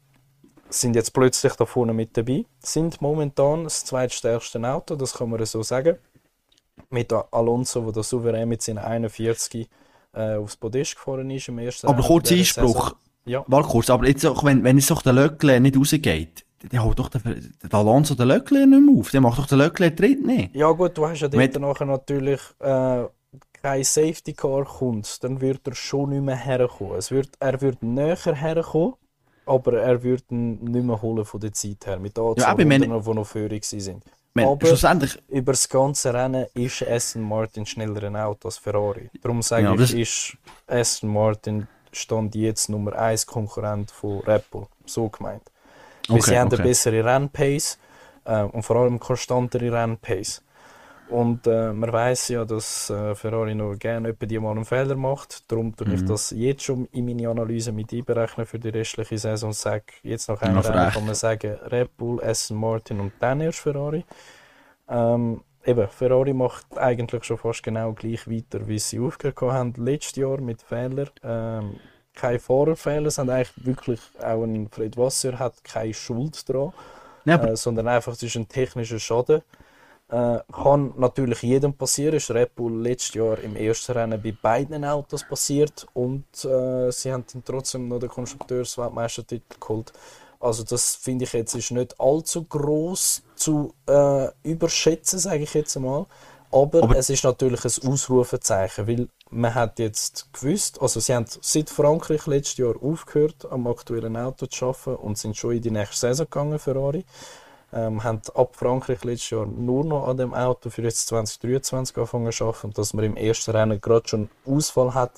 sind jetzt plötzlich da vorne mit dabei. Sind momentan das zweitstärkste Auto, das kann man so sagen. Mit Alonso, der da souverän mit seinen 41 äh, aufs Podest gefahren ist im ersten Aber Rennen kurz dieser Einspruch. Ja. Warte kurz, aber jetzt wenn, wenn jetzt doch der Leclerc nicht rausgeht, dann holt doch der, der Alonso den Leclerc nicht mehr auf. Der macht doch den Leclerc dritt nicht. Ja gut, du hast ja dort nachher natürlich äh, kein Safety Car kommt, dann wird er schon nicht mehr herkommen. Es wird, er wird näher herkommen, aber er wird ihn nicht mehr holen von der Zeit her, mit der Anzahl Ja, ich meine- Runden, die noch führig sind. Man, Aber- schlussendlich, Über das ganze Rennen ist Aston Martin schneller ein Auto als Ferrari. Darum sage Ja, ich, das- ist Aston Martin stand jetzt Nummer 1 Konkurrent von Red Bull. So gemeint. Weil Okay, sie haben okay. eine bessere Rennpace äh, und vor allem konstantere Rennpace. Und äh, man weiß ja, dass äh, Ferrari noch gerne etwa die mal einen Fehler macht. Darum tue ich Mhm. das jetzt schon in meine Analyse mit einberechnen für die restliche Saison. und Sage, jetzt nach einem Rennen kann man sagen, Red Bull, Aston Martin und dann erst Ferrari. Ähm, eben, Ferrari macht eigentlich schon fast genau gleich weiter, wie sie aufgehört haben letztes Jahr mit Fehlern. Ähm, keine Fahrerfehler, es haben eigentlich wirklich auch ein Fred Wasser hat keine Schuld dran, ja, äh, sondern einfach es ist ein technischer Schaden. Äh, kann natürlich jedem passieren. Ist Red Bull letztes Jahr im ersten Rennen bei beiden Autos passiert und äh, sie haben dann trotzdem noch den Konstrukteursweltmeistertitel geholt. Also das finde ich jetzt ist nicht allzu groß zu äh, überschätzen, sage ich jetzt einmal. Aber, Aber- es ist natürlich ein Ausrufezeichen, weil man hat jetzt gewusst, also sie haben seit Frankreich letztes Jahr aufgehört, am aktuellen Auto zu arbeiten und sind schon in die nächste Saison gegangen, Ferrari. Ähm, haben ab Frankreich letztes Jahr nur noch an dem Auto für jetzt 2023 angefangen zu arbeiten und dass man im ersten Rennen gerade schon Ausfall hat,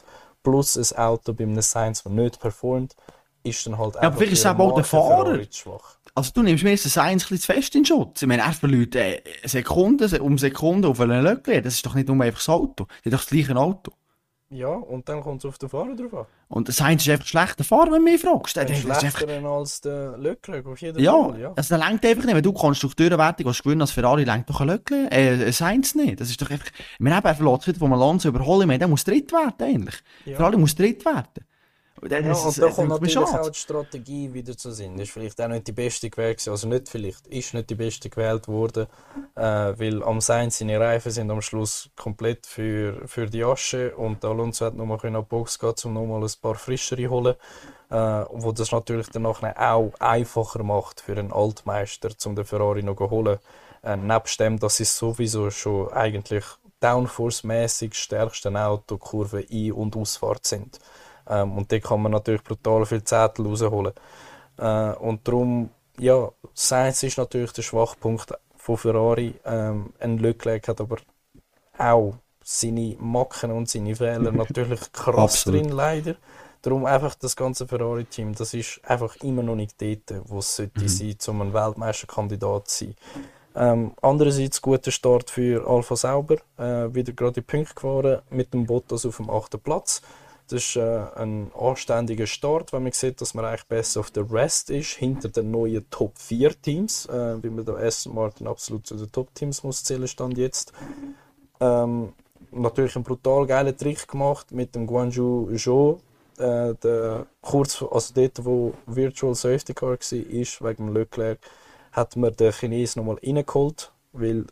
plus ein Auto bei einem Sainz, das nicht performt, ist dann halt aber vielleicht ist auch der Fahrer. Schwach. Also du nimmst mir jetzt das eins ein bisschen zu fest in Schutz. Ich meine, er verliert äh, Sekunden, um Sekunden auf einen Leclerc. Das ist doch nicht nur einfach das Auto. Das ist doch das gleiche Auto. Ja, und dann kommt es auf den Fahrer drauf an. Und Sainz ist einfach schlechter Fahrer, wenn du mich fragst. Der ist einfach, Schlechter als der Leclerc auf jeden ja, Fall. Ja, also der lenkt einfach nicht. Wenn du Konstrukteurenwertung hast gewinnen als Ferrari, lenkt doch ein Leclerc, äh, Sainz nicht. Das ist doch einfach, wir haben einfach Leute, wo man Alonso überholen, wir, der muss dritt werden, eigentlich. Ja. Ferrari muss dritt werden. Und dann Ja, ist es- und da kommt natürlich auch die Strategie wieder zu Sinn. Das ist vielleicht auch nicht die beste gewählt gewesen. Also nicht vielleicht, ist nicht die beste gewählt worden, äh, weil am Sainz seine Reifen sind am Schluss komplett für, für die Asche und Alonso hat nochmal in die Box gehen, um nochmal ein paar frischere holen, äh, wo das natürlich dann nachher auch einfacher macht für einen Altmeister, um den Ferrari noch zu holen. Äh, nebst dem, dass sie sowieso schon eigentlich Downforce-mäßig stärksten Auto Kurve Ein- und Ausfahrt sind. Ähm, und da kann man natürlich brutal viel Zettel rausholen. Äh, und darum, ja, Sainz ist natürlich der Schwachpunkt von Ferrari. Ähm, ein Leclerc hat aber auch seine Macken und seine Fehler natürlich krass drin, leider. Darum einfach das ganze Ferrari-Team, das ist einfach immer noch nicht dort, wo es sollte sein, um ein Weltmeisterkandidat zu sein. Ähm, andererseits guter Start für Alfa Sauber, äh, wieder gerade die Punkte gefahren mit dem Bottas auf dem achten Platz. Das ist äh, ein anständiger Start, wenn man sieht, dass man eigentlich besser auf der Rest ist, hinter den neuen Top 4 Teams, äh, wie man da Aston Martin absolut zu den Top Teams muss zählen, stand jetzt. Ähm, natürlich einen brutal geilen Trick gemacht mit dem Guangzhou Zhou, äh, der, kurz, also dort, wo Virtual Safety Car war, wegen dem Leclerc, hat man den Chinesen nochmal reingeholt, weil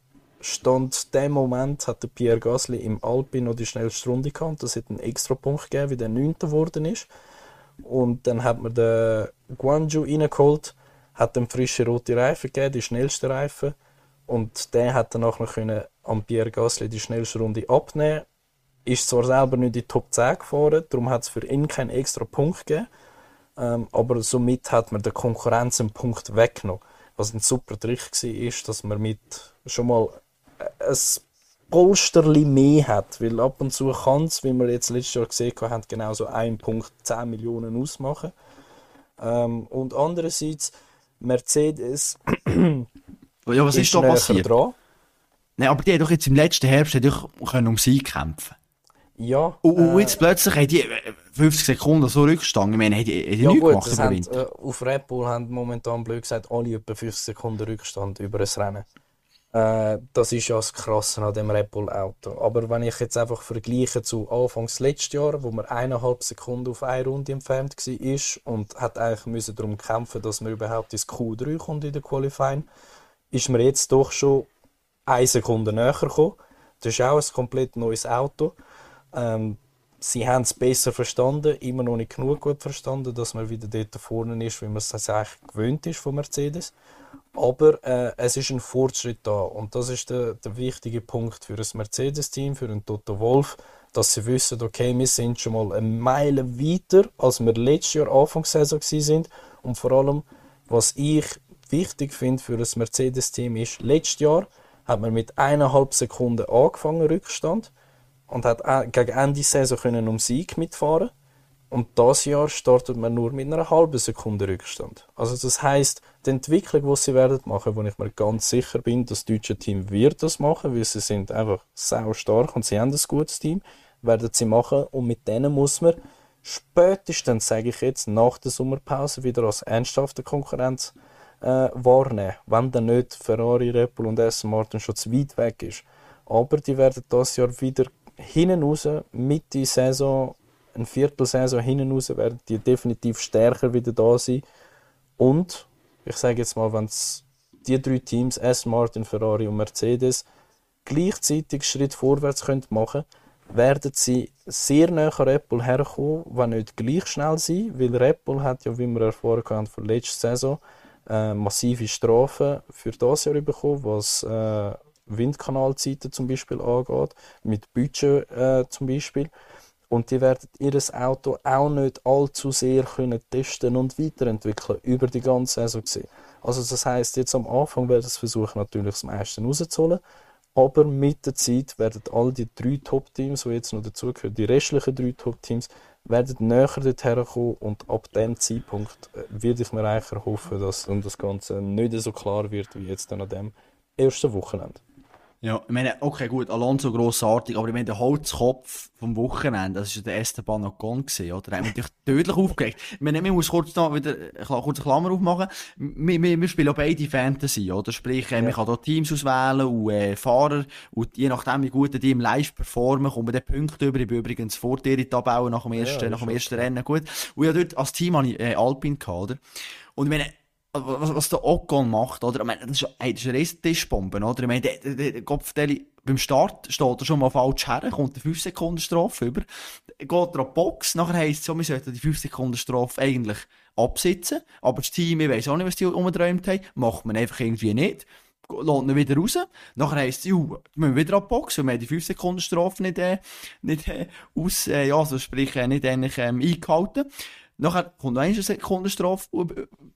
Stand dem Moment hat der Pierre Gasly im Alpine noch die schnellste Runde gehabt. Das hat einen extra Punkt gegeben, wie der 9. geworden ist. Und dann hat man den Guangzhou reingeholt, hat dem frische rote Reifen gegeben, die schnellsten Reifen. Und der hat danach noch können am Pierre Gasly die schnellste Runde abnehmen. Ist zwar selber nicht in die Top 10 gefahren, darum hat es für ihn keinen extra Punkt gegeben. Ähm, aber somit hat man der Konkurrenz einen Punkt weggenommen. Was ein super Trick war, dass man mit schon mal ein Polsterli mehr hat. Weil ab und zu kann es, wie wir jetzt letztes Jahr gesehen haben, genau so ein Punkt 10 Millionen ausmachen. Ähm, und andererseits, Mercedes Ja, was ist, da näher passiert? dran. Nein, aber die haben doch jetzt im letzten Herbst können um Sieg kämpfen. Ja, Und, und äh, jetzt plötzlich haben die äh, 50 Sekunden so Rückstand. Ich meine, haben die, haben die ja nichts gut, gemacht über haben, Winter. äh, auf Red Bull haben momentan blöd gesagt alle etwa 50 Sekunden Rückstand über ein Rennen. Äh, das ist ja das Krasse an dem Red Bull Auto. Aber wenn ich jetzt einfach vergleiche zu Anfangs letztes Jahr, wo man eineinhalb Sekunden auf eine Runde entfernt war und hat eigentlich müssen darum kämpfen, dass man überhaupt ins Q3 kommt in der Qualifying, ist man jetzt doch schon eine Sekunde näher gekommen. Das ist auch ein komplett neues Auto. Ähm, sie haben es besser verstanden, immer noch nicht genug gut verstanden, dass man wieder dort vorne ist, wie man es eigentlich gewöhnt ist von Mercedes. Aber äh, es ist ein Fortschritt da. Und das ist der, der wichtige Punkt für das Mercedes-Team, für den Toto Wolf, dass sie wissen, okay, wir sind schon mal eine Meile weiter, als wir letztes Jahr Anfangssaison sind. Und vor allem, was ich wichtig finde für das Mercedes-Team ist, letztes Jahr hat man mit eineinhalb Sekunden angefangen Rückstand und hat äh, gegen Ende Saison können um Sieg mitfahren und das Jahr startet man nur mit einer halben Sekunde Rückstand. Also das heißt, die Entwicklung, die sie werden machen, wo ich mir ganz sicher bin, das deutsche Team wird das machen, weil sie sind einfach sau stark und sie haben ein gutes Team, werden sie machen und mit denen muss man spätestens, sage ich jetzt, nach der Sommerpause wieder als ernsthafte Konkurrenz äh, wahrnehmen, wenn dann nicht Ferrari, Red Bull und Aston Martin schon zu weit weg ist. Aber die werden das Jahr wieder hinten raus, Mitte Saison, ein Viertelsaison hinten raus, werden die definitiv stärker wieder da sein. Und ich sage jetzt mal, wenn die drei Teams, Aston Martin, Ferrari und Mercedes, gleichzeitig Schritt vorwärts können machen werden sie sehr nah an Red herkommen, wenn nicht gleich schnell sein, weil Red hat ja, wie wir erfahren haben von letzter Saison, äh, massive Strafen für das Jahr bekommen, was äh, Windkanalzeiten zum Beispiel angeht, mit Budget äh, zum Beispiel. Und die werden ihr Auto auch nicht allzu sehr können testen und weiterentwickeln über die ganze Saison gesehen. Also das heißt jetzt am Anfang werden sie versuchen natürlich das meiste rauszuholen, aber mit der Zeit werden all die drei Top-Teams, die jetzt noch dazugehören, die restlichen drei Top-Teams, werden näher dorthin kommen und ab dem Zeitpunkt äh, würde ich mir eigentlich erhoffen, dass das Ganze nicht so klar wird wie jetzt dann an dem ersten Wochenende. Ja, ich meine, okay, gut, Alonso grossartig, aber ich meine, der Holzkopf vom Wochenende, das war der Esteban Ocon gewesen, oder? Der hat mich tödlich aufgeregt. Ich meine, man muss kurz noch wieder, kurz eine Klammer aufmachen. Wir, wir, wir spielen auch beide Fantasy, oder? Sprich, äh, ja. man kann da Teams auswählen und, äh, Fahrer, und je nachdem, wie gut die im Live performen, kommen dann Punkte über. Ich bin übrigens vor dir in die Tabelle nach dem ersten, ja, nach dem ersten Rennen, gut. Und ja, dort als Team habe ich, äh, Alpine gehabt, oder? Und ich meine, was, was der Ocon macht, oder? Ich meine, das ist, hey, das ist eine Riesentischbombe, oder? Ich meine, der, der, der Kopfdeli, beim Start steht er schon mal falsch her, kommt eine 5 Sekunden Strafe über, geht er an die Box, nachher heisst es so, wir sollten die 5 Sekunden Strafe eigentlich absitzen, aber das Team, ich weiss auch nicht, was die umgeträumt haben, macht man einfach irgendwie nicht. Lässt ihn wieder raus. Nachher heisst es, ju, müssen wir wieder an die Box, weil wir die 5 Sekunden Strafe nicht, äh, nicht, äh, aus, äh, ja, also sprich, äh, nicht eigentlich, ähm, eingehalten. Nachher kommt noch eine Sekundenstrafe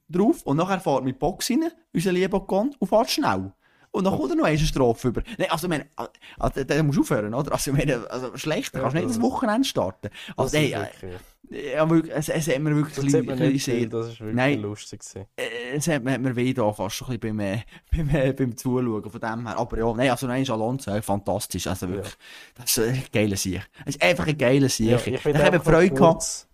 drauf und nachher fährt mit Box rein, unser lieber Gon, und fährt schnell. Und dann kommt er noch eine Strafe über. Nein, also, meine, also, dann musst du aufhören, oder? Also, meine, also, schlecht, ja, kannst du nicht das Wochenende starten. Also, ey, äh, ja, wirklich, es, es hat mir wirklich das ein bisschen, das ist wirklich Nein, lustig gewesen. Äh, es hat, hat mir weh da fast schon ein bisschen beim, äh, beim, äh, beim Zuschauen von dem her. Aber ja, nein, also nein, ist Alonso, äh, fantastisch, also wirklich, ja. das ist ein geiler Sieg. Es ist einfach ein geiler Sieg. Ja, ich, ich habe Freude gehabt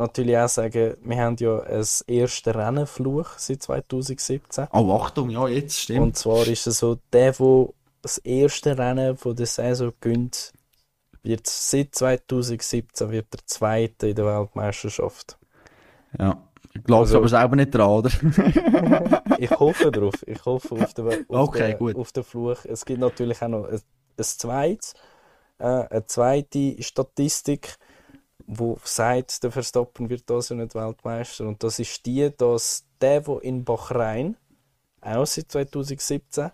natürlich auch sagen, wir haben ja ein erste Rennenfluch seit 2017. Oh, Achtung, ja, jetzt stimmt. Und zwar ist es so, der, der das erste Rennen von der Saison gönnt, wird seit 2017 wird der Zweite in der Weltmeisterschaft. Ja. Ich glaube also, aber selber nicht dran, oder? ich hoffe drauf. Ich hoffe auf den, auf, okay, den, auf den Fluch. Es gibt natürlich auch noch ein, ein zweites, äh, eine zweite Statistik wo sagt, der Verstappen wird das ja nicht Weltmeister. Und das ist die, dass der, der in Bahrain, auch seit 2017,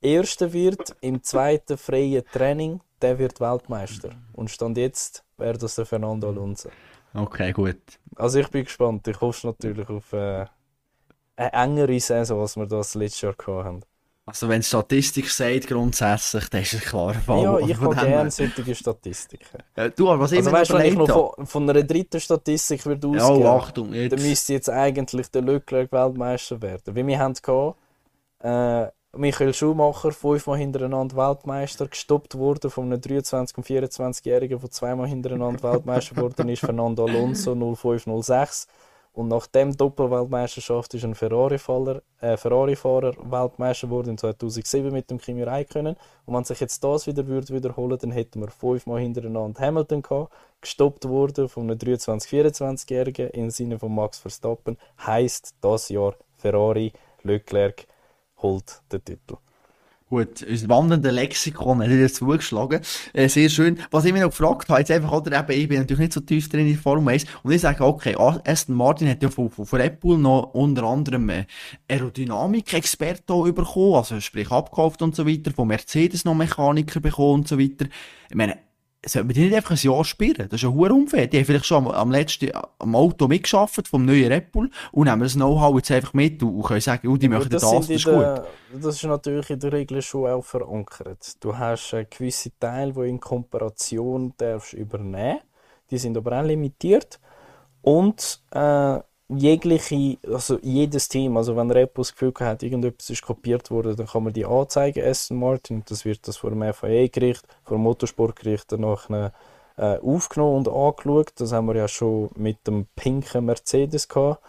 Erster wird im zweiten freien Training, der wird Weltmeister. Und stand jetzt wäre das der Fernando Alonso. Okay, gut. Also ich bin gespannt. Ich hoffe natürlich auf äh, eine engere Saison, als wir das letztes Jahr hatten. Also wenn Statistik sagt grundsätzlich, dann ist es klar. Ja, ich habe gerne solche Statistiken. Ja, du, was also weißt, wenn ich noch von, von, einer dritten Statistik würde ausgehen, oh, Achtung, jetzt. dann müsste jetzt eigentlich der Leclerc Weltmeister werden. Wie wir haben gehabt, äh, Michael Schumacher, fünfmal hintereinander Weltmeister, gestoppt wurde von einem 23- und 24-Jährigen, der zweimal hintereinander Weltmeister geworden ist, Fernando Alonso 0506. Und nach dem Doppelweltmeisterschaft ist ein Ferrari-Fahrer äh, Ferrari Weltmeister geworden in 2007 mit dem Kimi Räikkönen. Und wenn sich jetzt das wieder würde wiederholen, dann hätten wir fünfmal hintereinander Hamilton gehabt, gestoppt wurde von einem 23-24-Jährigen im Sinne von Max Verstappen. Heißt das Jahr Ferrari Leclerc holt den Titel. Gut, unser wandelnder Lexikon hat wieder zugeschlagen. Äh, sehr schön. Was ich mich noch gefragt habe, jetzt einfach, oder eben, ich bin natürlich nicht so tief drin in Formel 1, und ich sage, okay, Aston Martin hat ja von, von, von Bull noch unter anderem äh, Aerodynamik-Experten bekommen, also sprich abgekauft und so weiter, von Mercedes noch Mechaniker bekommen und so weiter. Ich meine, sollte man die nicht einfach ein Jahr spielen? Das ist ja hure unfair. Die haben vielleicht schon am, am letzten, am Auto mitgeschafft vom neuen Red Bull und nehmen das Know-how jetzt einfach mit und, können sagen, oh, die möchten das, das, das ist gut. Das ist natürlich in der Regel schon auch verankert. Du hast äh, gewisse Teile, die in Kooperation darfst übernehmen. Die sind aber auch limitiert. Und äh, jegliche, also jedes Team, also wenn Repo das Gefühl hat, irgendetwas ist kopiert worden, dann kann man die anzeigen, Aston Martin, das wird das vor dem FAE-Gericht, vor dem Motorsportgericht danach äh, aufgenommen und angeschaut. Das haben wir ja schon mit dem pinken Mercedes gehabt,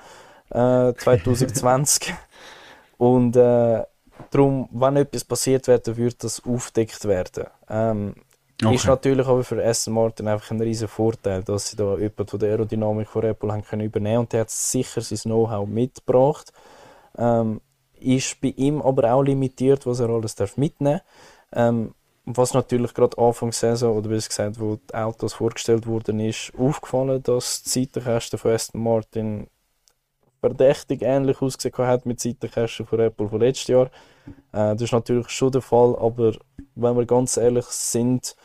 äh, 2020. und äh, darum, wenn etwas passiert wäre, würde das aufdeckt werden. Ähm, Okay. Ist natürlich aber für Aston Martin einfach ein riesen Vorteil, dass sie da jemanden von der Aerodynamik von Apple haben können übernehmen und der hat sicher sein Know-how mitgebracht. Ähm, ist bei ihm aber auch limitiert, was er alles darf mitnehmen ähm, was natürlich gerade Anfang Saison, oder wie gesagt, wo die Autos vorgestellt wurden, ist aufgefallen, dass die Seitenkästen von Aston Martin verdächtig ähnlich ausgesehen hat mit Seitenkästen von Apple von letztes Jahr. Äh, das ist natürlich schon der Fall, aber wenn wir ganz ehrlich sind,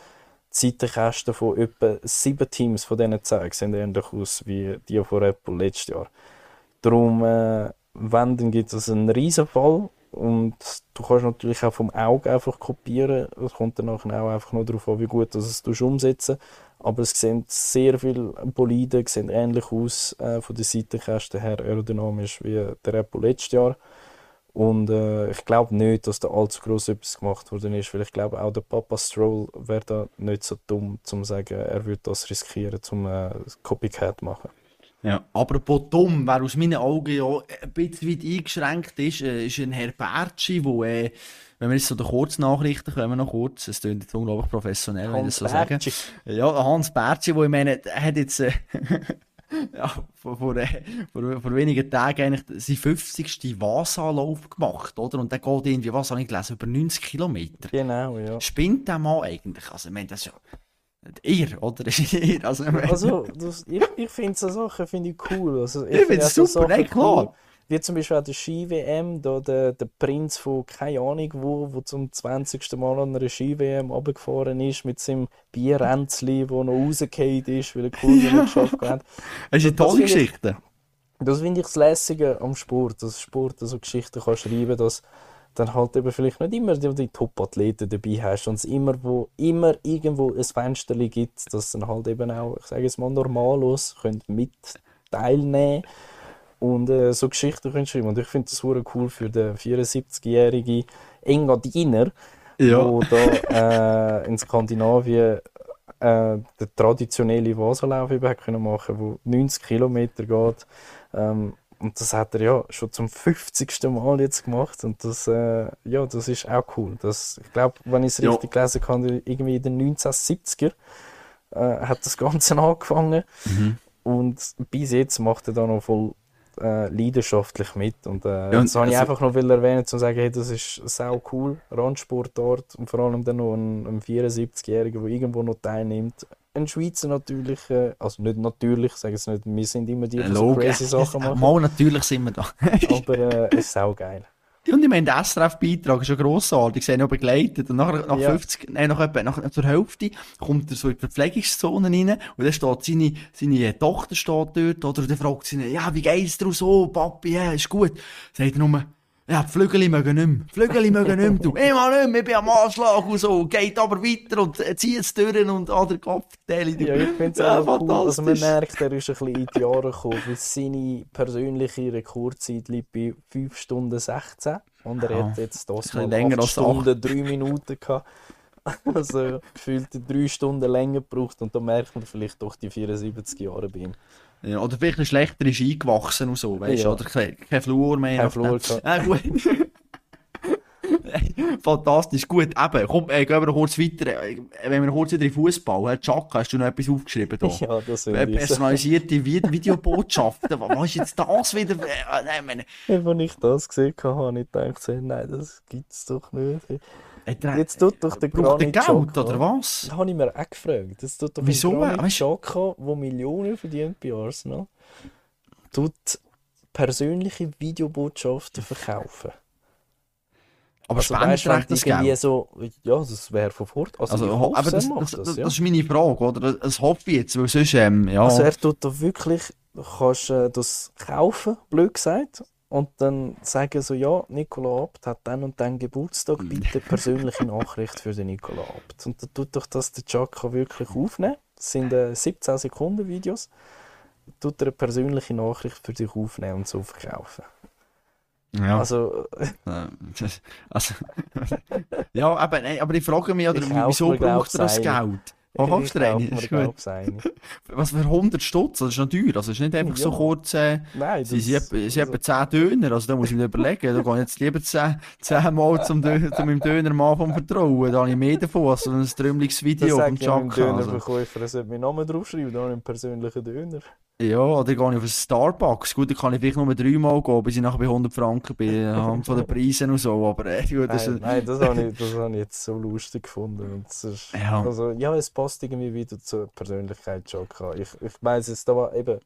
die Seitenkästen von etwa sieben Teams von diesen zehn sehen ähnlich aus wie die von Apple letztes Jahr. Darum, äh, wenn, dann gibt es einen riesen Fall und du kannst natürlich auch vom Auge einfach kopieren. Es kommt dann auch einfach nur darauf an, wie gut du es umsetzen Aber es sehen sehr viele Boliden sehen ähnlich aus äh, von den Seitenkästen her aerodynamisch wie der Apple letztes Jahr. Und äh, ich glaube nicht, dass da allzu groß etwas gemacht worden ist, weil ich glaube auch der Papa Stroll wäre da nicht so dumm, zum zu sagen, er würde das riskieren, zum äh, Copycat machen. Ja, apropos dumm, wer aus meinen Augen ja ein bisschen weit eingeschränkt ist, äh, ist ein Herr Bertschi, der, äh, wenn wir jetzt so die Kurznachrichten kommen, noch kurz, es klingt jetzt unglaublich professionell, wenn ich das so sage. Ja, Hans Bertschi, wo ich meine, er hat jetzt, äh, ja, vor, vor, äh, vor, vor wenigen Tagen eigentlich seinen 50. Vasa-Lauf gemacht, oder? Und der geht irgendwie, was habe ich gelesen, über 90 Kilometer. Genau, ja. Spinnt der Mann eigentlich? Also, ich meine, das ist ja ihr, oder? ihr, also, also das, ich, ich finde so Sachen finde ich cool. Also, ich, ich finde es super, nein, klar. Cool. Wie zum Beispiel auch der Ski-WM, da der, der Prinz von keine Ahnung wo, wo zum 20. Mal an einer Ski-WM runtergefahren ist, mit seinem Bierränzli, wo noch rausgefallen ist, weil er Kurve ja. nicht geschafft hat. Das ist eine tolle Geschichte. das finde ich das Lässige am Sport, dass Sport so Geschichten kann schreiben dass dann halt eben vielleicht nicht immer die, die Top-Athleten dabei hast und es immer, wo, immer irgendwo ein Fenster gibt, dass dann halt eben auch, ich sage es mal, normalos können mit teilnehmen und äh, so Geschichten können schreiben. Und ich finde das super cool für den 74-jährigen Engadiner, ja. da äh, in Skandinavien äh, den traditionellen Vasenlauf machen können, der 90 Kilometer geht. Ähm, und das hat er ja schon zum 50. Mal jetzt gemacht. Und das, äh, ja, das ist auch cool. Das, ich glaube, wenn ich es richtig gelesen kann, irgendwie in den 1970er äh, hat das Ganze angefangen. Mhm. Und bis jetzt macht er da noch voll äh, leidenschaftlich mit. Und, äh, ja, und das habe ich also, einfach noch erwähnen, um zu sagen, hey, das ist sau cool, Randsportart und vor allem dann noch ein, ein 74-Jähriger, der irgendwo noch teilnimmt ein Schweizer natürlich, äh, also nicht natürlich, sage es nicht, wir sind immer die, die so crazy Sachen machen. Mal natürlich sind wir da. aber äh, es ist auch geil. Und ich meine, der SRF-Beitrag ist schon grossartig, sie haben noch begleitet. Und nachher, nach ja. 50, nein, nach etwa, nach, zur Hälfte kommt er so in die Verpflegungszone rein und dann steht seine, seine Tochter steht dort, oder, und dann fragt sie ihn, ja, wie geht's dir so, Papi, ja, ist gut. Sagt er nur, ja, die Flügel mögen nicht mehr. Flügel mögen nicht mehr. Du. Ich mag nicht mehr, ich bin am Anschlag und so. Geht aber weiter und zieht es durch und an der Kopfteile. Ja, ich finde es ja, auch cool. Also man merkt, er ist ein bisschen in die Jahre gekommen, weil seine persönliche Rekordzeit liegt bei 5 Stunden 16. Und er ja, hat jetzt das mal länger 8 Stunden 3 Minuten gehabt. Also gefühlt 3 Stunden länger gebraucht und da merkt man vielleicht doch die 74 Jahre bei ihm. Ja, oder vielleicht ein schlechter ist eingewachsen und so, weißt du? Ja. Oder kein, kein Flur mehr. Kein Flur gut. Fantastisch, gut. Eben, komm, äh, gehen wir noch kurz weiter. Äh, wenn wir kurz wieder in Fußball, Herr Chaka, hast du noch etwas aufgeschrieben? Da? Ja, das will ich. Personalisierte Videobotschaften. Was ist jetzt das wieder? Äh, nein, meine... Als ich das gesehen habe, habe ich gedacht, nein, das gibt es doch nicht. Jetzt tut doch der Granit Geld, Xhaka, oder was? Das habe ich mir auch gefragt. Jetzt tut doch Wieso? Granit Xhaka, der Millionen verdient bei Arsenal, tut persönliche Videobotschaften verkaufen. Aber also, weißt, das Geld? So, ja, das wäre von Fort. Also, also hoffe, aber das, das, das, ja. das, ist meine Frage, oder? Das hoffe ich jetzt, weil sonst, ähm, ja. Also er tut da wirklich, kannst äh, das kaufen, blöd gesagt, und dann sagen so, ja, Nikola Abt hat dann und dann Geburtstag, bitte persönliche Nachricht für den Nikola Abt. Und dann tut doch das der Chaka wirklich aufnehmen. Das sind äh, 17 Sekunden Videos. Tut er eine persönliche Nachricht für dich aufnehmen und so verkaufen. Ja. Also, äh, also ja, aber, aber ich frage mich, oder, wieso braucht er das Geld? Oh, kannst du rein? Ist gut. Was für 100 Stutz? Das ist noch teuer. Also, es ist nicht einfach ja. so kurz. Äh, Nein, sie sind etwa 10 Döner. Also, da muss ich mir überlegen. Da gehe ich jetzt lieber 10, 10 Mal zum, Dö zu meinem Dönermann vom Vertrauen. Da habe ich mehr davon als ein trümmeliges Video vom Chaka. Dönerverkäufer, er sollte meinen Namen draufschreiben. Da habe ich einen persönlichen Döner. Ja, oder gehe ich auf Starbucks. Gut, da kann ich vielleicht nur dreimal gehen, bis ich nachher bei 100 Franken bin, anhand von den Preisen und so. Aber äh, gut, das nein, nein, das habe ich, das habe ich jetzt so lustig gefunden. Ist, ja. Also, ja, es passt irgendwie wieder zur Persönlichkeit schon. Ich, ich weiß jetzt aber eben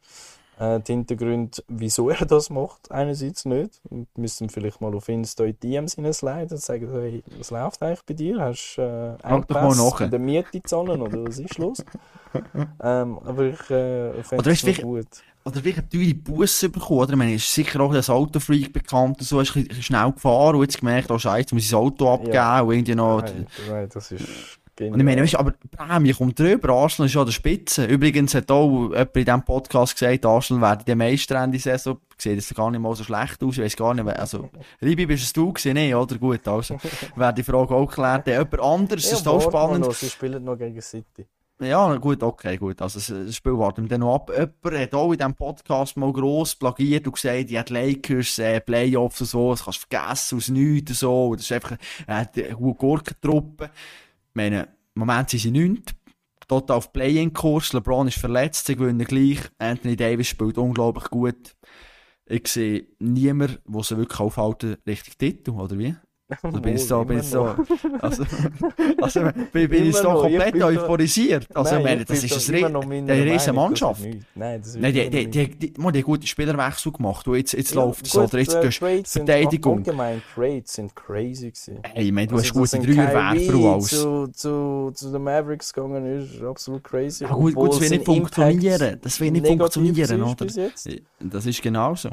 äh, die Hintergründe, wieso er das macht, einerseits nicht. Wir müssen vielleicht mal auf Insta in DMs hineinsliden und sagen, hey, was läuft eigentlich bei dir? Hast du äh, Engpässe in der Miete zahlen oder was ist los? ähm, aber ich äh, finde es gut. Oder vielleicht teure Busse bekommen, oder? Ich meine, ist sicher auch als Autofreak bekannt und so, ist ein schnell gefahren und jetzt gemerkt, oh Scheiße, muss ich das Auto abgeben ja. und irgendwie noch... Nein, nein, das ist Und ich meine, weißt, aber Prämie kommt drüber, Arsenal ist ja an der Spitze. Übrigens hat auch jemand in diesem Podcast gesagt, Arsenal werden der Meister Ende Saison. Sieht jetzt gar nicht mal so schlecht aus, ich weiß gar nicht, also, Ribi, bist es du gewesen? Nee, oder? Gut, also, wäre die Frage auch geklärt. Jemand anderes Ja, ist auch spannend. noch, Sie spielen noch gegen City. Ja, gut, okay, gut. Also, das- das Spiel warten wir dann noch ab. Jemand hat auch in diesem Podcast mal gross plagiert und gesagt, ja, die Lakers, äh, Playoffs und so, das kannst du vergessen, aus nichts und so. Das ist einfach, äh, die gute Gurkentruppe. Meine, im Moment sind sie nicht. Total auf Play-In-Kurs. LeBron ist verletzt, sie gewinnen gleich. Anthony Davis spielt unglaublich gut. Ich sehe niemanden, der sie wirklich aufhalten, Richtung Titel, oder wie? Also bin ich so, bin ich so, also, also bin, bin ich so ich komplett euphorisiert. Also, ich meine, das ist eine, riesige Mannschaft. Nein, das ist Nein, die, die, die, die, die, gute Spielerwechsel gemacht. Und jetzt, jetzt Ja, läuft es, oder jetzt äh, tust du Verteidigung. Allgemein, Trades sind crazy gewesen. Hey, ich meine, du Also, hast gute Dreierwerfer und alles. Zu, zu, zu den Mavericks gegangen ist, absolut crazy. Ja, gut, gut, das will nicht funktionieren. Das will nicht funktionieren, oder? jetzt. Das ist genau so.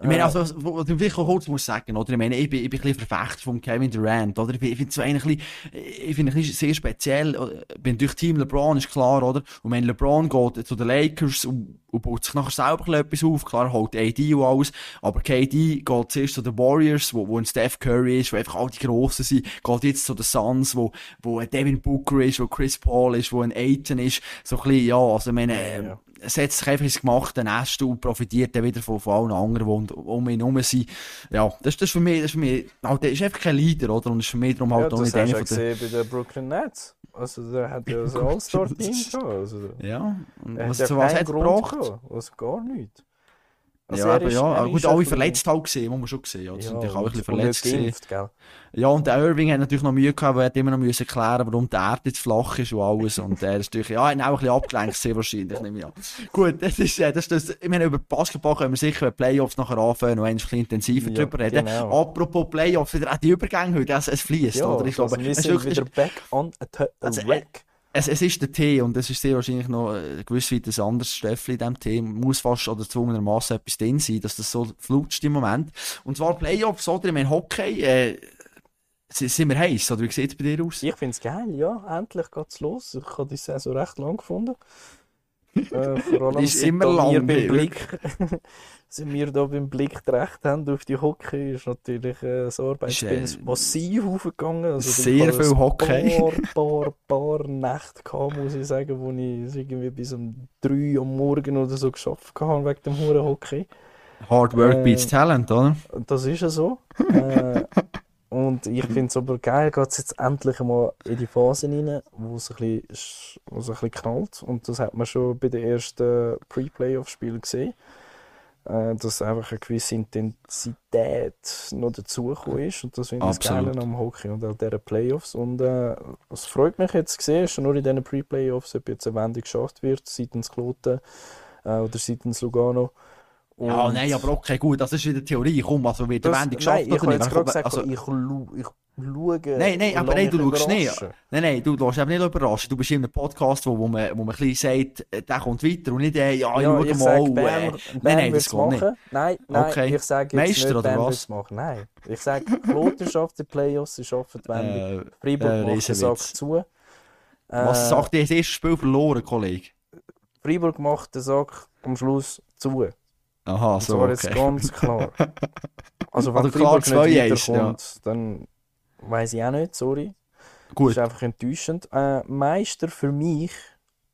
Ich meine, Äh. also, was ich vielleicht auch kurz muss sagen, oder? Ich meine, ich bin, ich bin ein bisschen Verfechter von Kevin Durant, oder? Ich, bin- ich finde es so ein bisschen- ich finde es ein bisschen sehr speziell. Ich bin durch Team LeBron, ist klar, oder? Und wenn LeBron geht zu den Lakers und, und baut sich nachher selber etwas auf, klar, holt AD und alles, aber KD geht zuerst zu den Warriors, wo, wo ein Steph Curry ist, wo einfach all die Grossen sind, geht jetzt zu den Suns, wo, wo ein Devin Booker ist, wo Chris Paul ist, wo ein Aiton ist, so ein bisschen, ja, also, ich meine, Ja. setzt sich einfach ins gemachte Nest und profitiert dann wieder von, von allen anderen, die um- um ihn herum sind. Ja, das, das ist für mich, das ist für mich, halt, ist einfach kein Leader, oder? Und ist für mich darum Ja, halt auch das nicht einer von ja den... bei den Brooklyn Nets. Also der hat ja ein All-Star-Team. Also, Ja, und was, ja was hat er gebracht? Gehabt. Also gar nichts. Also ja, aber ist- ja, gut, alle verletzt halt gesehen, muss man schon sehen. Ja, die sind natürlich auch ein bisschen und- und verletzt geimpft, gell? Ja, und der Irving hat natürlich noch Mühe gehabt, weil er immer noch müssen erklären, warum die Erde jetzt flach ist und alles. Und er ist natürlich, ja, hat auch ein bisschen abgelenkt, sehr wahrscheinlich, nehme ich an. Gut, das ist, äh, das ist das, ich meine, über Basketball können wir sicher, wenn Playoffs nachher anfangen, noch ein bisschen intensiver Ja, drüber reden. genau. Apropos Playoffs, wieder auch die Übergänge heute, es, es fließt, Ja, oder? Ich glaube, also wir es, ist sind wieder back on a a Also, äh, rack. Es, es ist der Tee und es ist sehr wahrscheinlich noch äh, gewiss weit ein anderes Stöffel in diesem Tee. Muss fast oder zwungenermaßen etwas drin sein, dass das so flutscht im Moment. Und zwar Playoffs, oder? Ich meine, Hockey, äh, sind wir heiß, oder wie sieht es bei dir aus? Ich finde es geil, ja. Endlich geht es los. Ich habe die Saison recht lang gefunden. Äh, vor allem ist immer lang, beim. Blick, seit wir da beim Blick recht haben auf die Hockey, ist natürlich äh, das äh, massiv aufgegangen. Also, sehr viel ein Hockey. Paar, paar, paar Nächte gehabt, muss ich sagen, wo ich irgendwie bis um 3 Uhr am Morgen oder so geschafft habe wegen dem Huren Hockey. Hard Work Äh, beats Talent, oder? Das ist ja so. äh, und ich finde es aber geil, geht es jetzt endlich einmal in die Phase rein, wo es ein bisschen, sch- wo es ein bisschen knallt. Und das hat man schon bei den ersten Pre-Playoff-Spielen gesehen. Äh, dass einfach eine gewisse Intensität noch dazugekommen ist. Und das finde ich. Geile am Hockey und auch dieser Playoffs. Und äh, es freut mich jetzt zu sehen, schon nur in diesen Pre-Playoffs, ob jetzt eine Wende geschafft wird, seitens Kloten äh, oder seitens Lugano. Ja, Und- nein, aber okay, gut, das ist wieder Theorie. Komm, also wird der das- Wende geschafft nein, ich oder nicht? gerade gesagt, Also- ich, ich schaue. Nein, nein, aber nein, du schaust nicht. Nein, nein, du lässt eben nicht überraschen. Du bist in einem Podcast, wo, wo, man, wo man ein bisschen sagt, der kommt weiter und nicht, ja, Ja, schau ich mal. sage, äh, Bern, nein, Bern nein, das geht nicht. Nein, nein, Okay. ich sage jetzt Meister nicht, oder Bern was? machen. Nein, ich sage, Kloten schafft die Playoffs, sie schaffen die Wende. Äh, Freiburg äh, macht den. Sack zu. Äh, was sagt ihr, das erste Spiel verloren, Kollege? Freiburg macht den Sack am Schluss zu. Aha, so, zwar jetzt okay. ganz klar. Also wenn klar, Freiburg nicht 2-1, weiterkommt, dann weiß ich auch nicht, sorry. Das Gut, ist einfach enttäuschend. Äh, Meister für mich,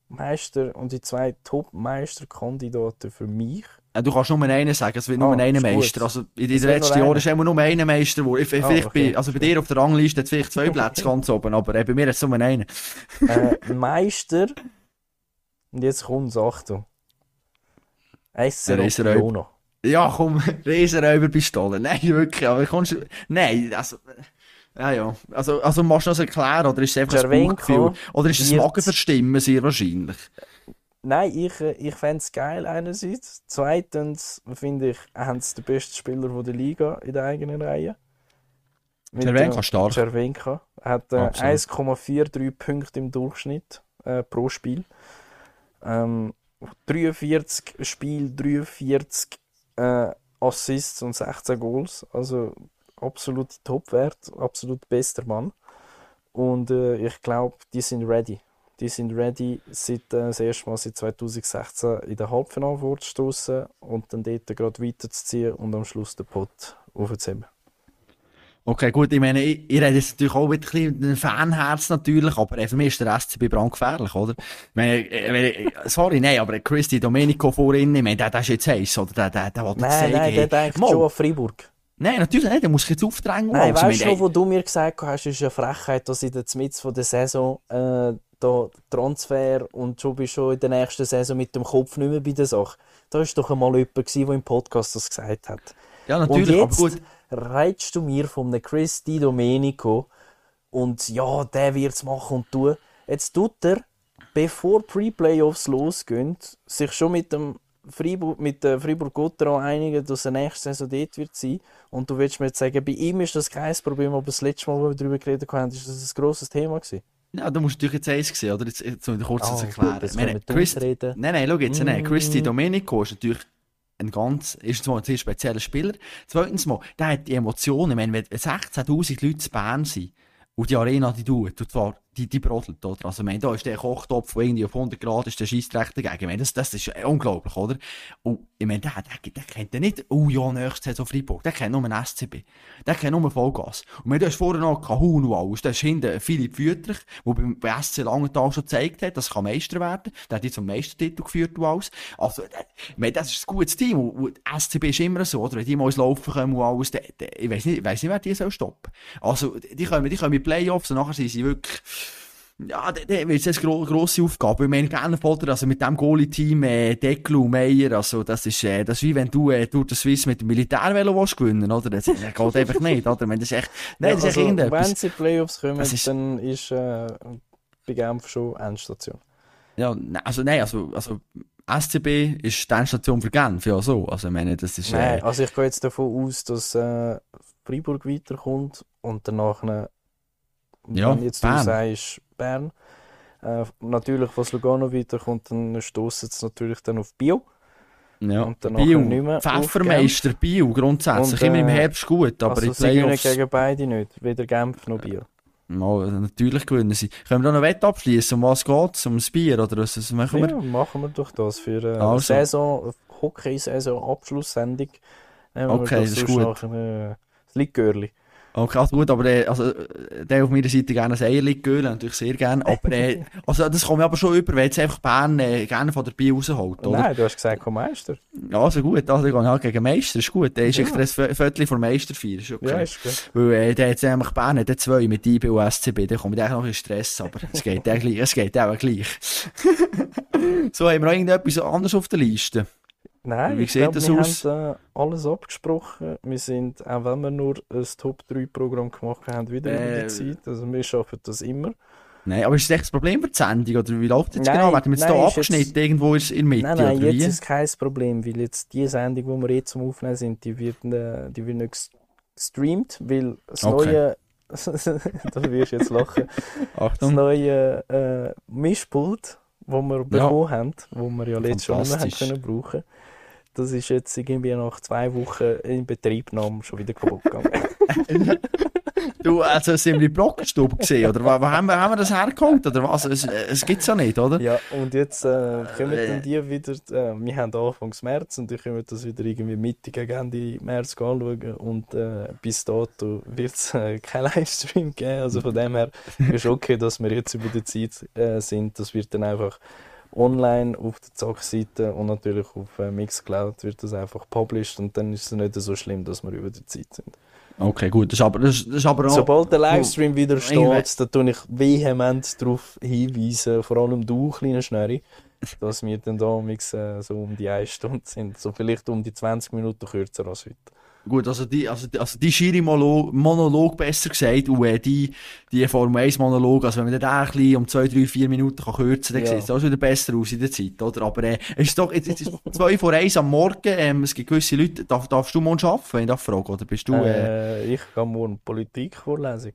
Meister und die zwei Top-Meisterkandidaten für mich. äh, du kannst nur einen sagen, es wird nur Ah, einen ist gut. Meister. Also in Es den letzten Jahren ist immer nur einer Meister. Wo, ich, vielleicht okay. bei, also bei dir auf der Rangliste hat es vielleicht zwei Plätze ganz oben, aber äh, bei mir hat es nur einen. Äh, Meister, und jetzt kommt Achtung. Riesenräuber. Barcelona. Ja, komm, Riesenräuberpistole. Nein, wirklich, aber kommst. Nein, also... Ja, ja. Also, also machst du das erklären, oder ist es einfach ein Bauchgefühl? Oder ist es Magenverstimmen, sehr wahrscheinlich? Nein, ich, äh, ich fände es geil einerseits. Zweitens finde ich, haben sie den besten Spieler von der Liga in der eigenen Reihe. Cervenka äh, stark. Cervenka hat äh, Absolut. 1,43 Punkte im Durchschnitt äh, pro Spiel. Ähm, 43 Spiel, 43 äh, Assists und 16 Goals. Also absolut Topwert, absolut bester Mann. Und äh, ich glaube, die sind ready. Die sind ready, seit, äh, das erste Mal seit 2016 in der Halbfinale vorzustoßen und dann dort gerade weiterzuziehen und am Schluss den Pot aufzuheben. Okay, gut, ich meine, ich, ich rede jetzt natürlich auch mit ein bisschen Fanherz natürlich, aber äh, für mich ist der SCB brandgefährlich, oder? Ich meine, äh, äh, sorry, nein, aber Christi Domenico vorhin, ich meine, der, der ist jetzt heiß, oder? Der, der, der will Nein, zeigen, nein, der denkt schon an Freiburg. Nein, natürlich nicht, der muss jetzt aufdrängen. Nein, also, ich weißt du, meine, wo du mir gesagt hast, ist eine Frechheit, dass in der Mitte von der Saison äh, da Transfer und schon bist schon in der nächsten Saison mit dem Kopf nicht mehr bei der Sache. Da war doch einmal jemand, der im Podcast das gesagt hat. Ja, natürlich, aber jetzt gut. Reitst du mir von einem Chris Di Domenico und ja, der wird es machen und tun. Jetzt tut er, bevor Pre-Playoffs losgehen, sich schon mit dem Freiburg, mit der Freiburg-Gotteron einigen, dass er nächste Saison dort wird sein. Und du willst mir jetzt sagen, bei ihm ist das kein Problem, aber das letzte Mal, wo wir darüber geredet haben, ist das ein grosses Thema gewesen. Ja, du musst natürlich jetzt eins sehen, oder? Jetzt, jetzt um kurz gut, erklären. jetzt Ich meine, Chris, reden. nein, nein, schau jetzt, nein, Mm. Christi Domenico ist natürlich ein ganz, ist zwar ein sehr spezieller Spieler. Zweitens mal, der hat die Emotionen. Ich meine, wenn 16.000 Leute zu Bern sind und die Arena die tut, und zwar, die, die brodelt, oder? Also, meine, da ist der Kochtopf, der irgendwie auf 100 Grad ist, der Scheissdreck dagegen. Ich meine, das, das ist unglaublich, oder? Und, ich meine, der, der, der kennt ja nicht, oh ja, nächstes Saison Freiburg. Der kennt nur einen SCB. Der kennt nur Vollgas. Und meine, du hast vorher noch Kahun und alles. Da ist hinten Philipp Fütrich, der beim, bei SC Langenthal schon gezeigt hat, das kann Meister werden. Der hat jetzt zum Meistertitel geführt und alles. Also, ich meine, das ist ein gutes Team. Und, SCB ist immer so, oder? Wenn die mal ins Laufen kommen und alles, der, der, ich weiss nicht, ich weiss nicht, wer die soll stoppen. Also, die kommen, die in die Playoffs und nachher sind sie wirklich, ja, der, wird jetzt eine gro grosse Aufgabe. Ich meine, gerne Potter, also mit dem Goalie-Team, äh, Deckel und Meier, also, das ist, äh, das ist wie wenn du, äh, durch das Swiss mit dem Militärvelo willst gewinnen, oder? Das, das geht einfach nicht, oder? Meine, das ist echt, nein, das ist also, echt wenn sie Playoffs kommen, Das ist- dann ist äh, bei Genf schon Endstation. Ja, ne- also, nein, also, also, SCB ist die Endstation für Genf, ja, so. Also, ich meine, das ist, Nein, äh, also ich gehe jetzt davon aus, dass äh, Freiburg weiterkommt und danach, äh, Ja, wenn jetzt Bern. du sagst, Bern. Äh, natürlich, was Lugano weiterkommt, dann stoßen es natürlich dann auf Bio. ja. und Bio, nicht mehr Pfeffermeister, Bio, grundsätzlich. Und, Immer im äh, Herbst gut, aber also in sie gewinnen Playoffs, gegen beide nicht, weder Genf noch Bio. mal, natürlich gewinnen sie. Können wir da noch Wett abschließen? Um was geht's? Um das Bier, oder was, was machen wir? Ja, machen wir doch das für äh, Also. Saison, Hockey-Saison, Abschlusssendung. Nehmen wir Okay, das ist gut. nachher, äh, das Likörli. Okay, also gut, aber äh, also, der auf meiner Seite gerne ein Eierlikör, natürlich sehr gerne, aber äh, also das kommt mir aber schon über, wenn jetzt einfach Bern äh, gerne von der Bier rausholt, oder? Nein, du hast gesagt, komm Meister. Ja, also gut, also ich gehe halt gegen Meister, ist gut, der ist Ja. extra ein Viertel vor Meister feiern, ist okay. Ja, ist gut. Weil äh, der hat nämlich Bern hat zwei mit IB und SCB, da kommt eigentlich noch in Stress, aber es geht, auch gleich, es geht auch gleich. so, haben wir noch irgendetwas anderes auf der Liste? Nein, Wie ich sieht glaube, das wir aus? haben äh, alles abgesprochen. Wir sind, auch wenn wir nur ein Top-3-Programm gemacht haben, wieder über Äh, die Zeit. Also wir schaffen das immer. Nein, aber ist das echt das Problem für die Sendung, oder wie läuft das jetzt Nein, genau? Werden wir jetzt nein, da ist jetzt- abgeschnitten, irgendwo ist in der Mitte, Nein, nein, oder jetzt wie? ist kein Problem, weil jetzt die Sendung, die wir jetzt zum Aufnehmen sind, die wird, äh, die wird nicht gestreamt, weil das Okay. neue, da wirst jetzt lachen, das Achtung. neue äh, Mischpult, das wir bekommen haben, wo wir ja letztes schon nicht haben Fantastisch. können brauchen, das ist jetzt irgendwie nach zwei Wochen in Betriebnahme schon wieder kaputt gegangen. Du, also sind wir Blockerstube gesehen, oder wo, wo haben, wir, haben wir das hergeholt, oder was? Es, es gibt's ja nicht, oder? ja, und jetzt äh, kommen Äh. dann die wieder, äh, wir haben Anfang März und die können das wieder irgendwie Mitte gegen Ende März anschauen und äh, bis dato wird es äh, kein Livestream geben, also von dem her ist okay, dass wir jetzt über die Zeit äh, sind, das wird dann einfach online auf der Zack-Seite und natürlich auf äh, Mixcloud wird das einfach published und dann ist es nicht so schlimm, dass wir über die Zeit sind. Okay, gut, das ist aber, das, das aber noch... Sobald der Livestream wieder steht, da tue ich vehement darauf hinweisen, vor allem du, kleiner Schnurri, dass wir dann da mix, so um die 1 Stunde sind. So vielleicht um die 20 Minuten kürzer als heute. Gut, also die, also, die- also die Schiri-Monolog, Monolog besser gesagt, und äh, die, die Formel 1 Monolog, also wenn man den ein bisschen um 2, 3, 4 Minuten kann kürzen kann, dann Ja. sieht es auch wieder besser aus in der Zeit, oder? Aber äh, es ist doch, jetzt, jetzt ist 2 vor 1 am Morgen, ähm, es gibt gewisse Leute, darf, darfst du morgen arbeiten, wenn ich das frage, oder bist du... Äh, Äh, ich gehe morgen Politikvorlesung.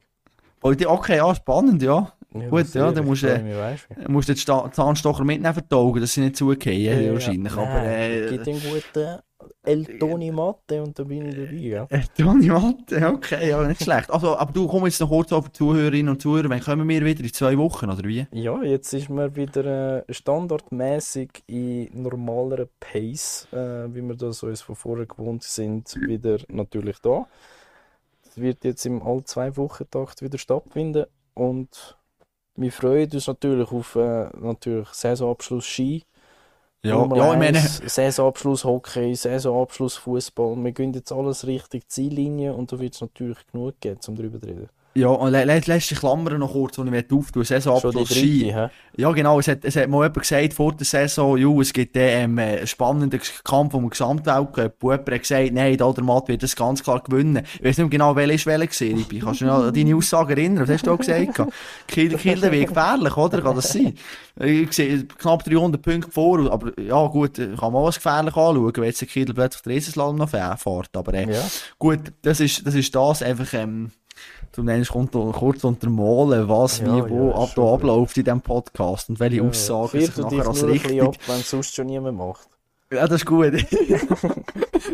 Politik- okay, ja, spannend, ja. Ja, Gut, ja, dann musst, äh, weisst du. Musst den Zahnstocher mitnehmen für die Augen, dass sie nicht zugehen, Ja, ja, wahrscheinlich. Nein, Aber, äh, gibt einen guten El Toni Matte und da bin ich dabei, ja. Toni Matte, okay, ja, nicht schlecht. Also, aber du komm jetzt noch kurz auf die Zuhörerinnen und Zuhörer, wann kommen wir wieder? In zwei Wochen, oder wie? Ja, jetzt ist man wieder äh, standardmäßig in normaler Pace, äh, wie wir das uns von vorher gewohnt sind, wieder natürlich da. Es wird jetzt im all zwei Wochen Takt wieder stattfinden und wir freuen uns natürlich auf äh, natürlich Saisonabschluss Ski. Ja, Formel ja, ich meine, 1, Saisonabschluss Hockey, Saisonabschluss Fußball. Wir gehen jetzt alles Richtung Ziellinie und da wird es natürlich genug geben, um darüber zu reden. Ja, und le le letzte Klammer noch kurz, die ich die Saisonabschluss Ski. dritte? Ja, genau, es hat, es hat mal jemand gesagt vor der Saison, jo, es gibt ähm, einen spannenden Kampf um den Gesamtweltcup. Und jemand hat gesagt, nein, der Matt wird das ganz klar gewinnen. Ich weiß nicht genau, welcher ist gewesen, Ribi. Kannst du dich an deine Aussage erinnern? Was hast du auch gesagt? Kiel, Kiel wird gefährlich, oder? Kann das sein? Ich sehe knapp 300 Punkte vor, aber ja, gut, kann man auch als gefährlich anschauen, wenn jetzt der Kiel plötzlich den Riesenslalom noch fährt. Aber äh, Ja. gut, das ist, das ist das einfach, ähm, Du nennst kurz untermalen, was, Ja, wie, wo ja, ab, da abläuft in diesem Podcast und welche Ja, Aussagen sich nachher als richtig... ab, wenn sonst schon niemand macht. Ja, das ist gut.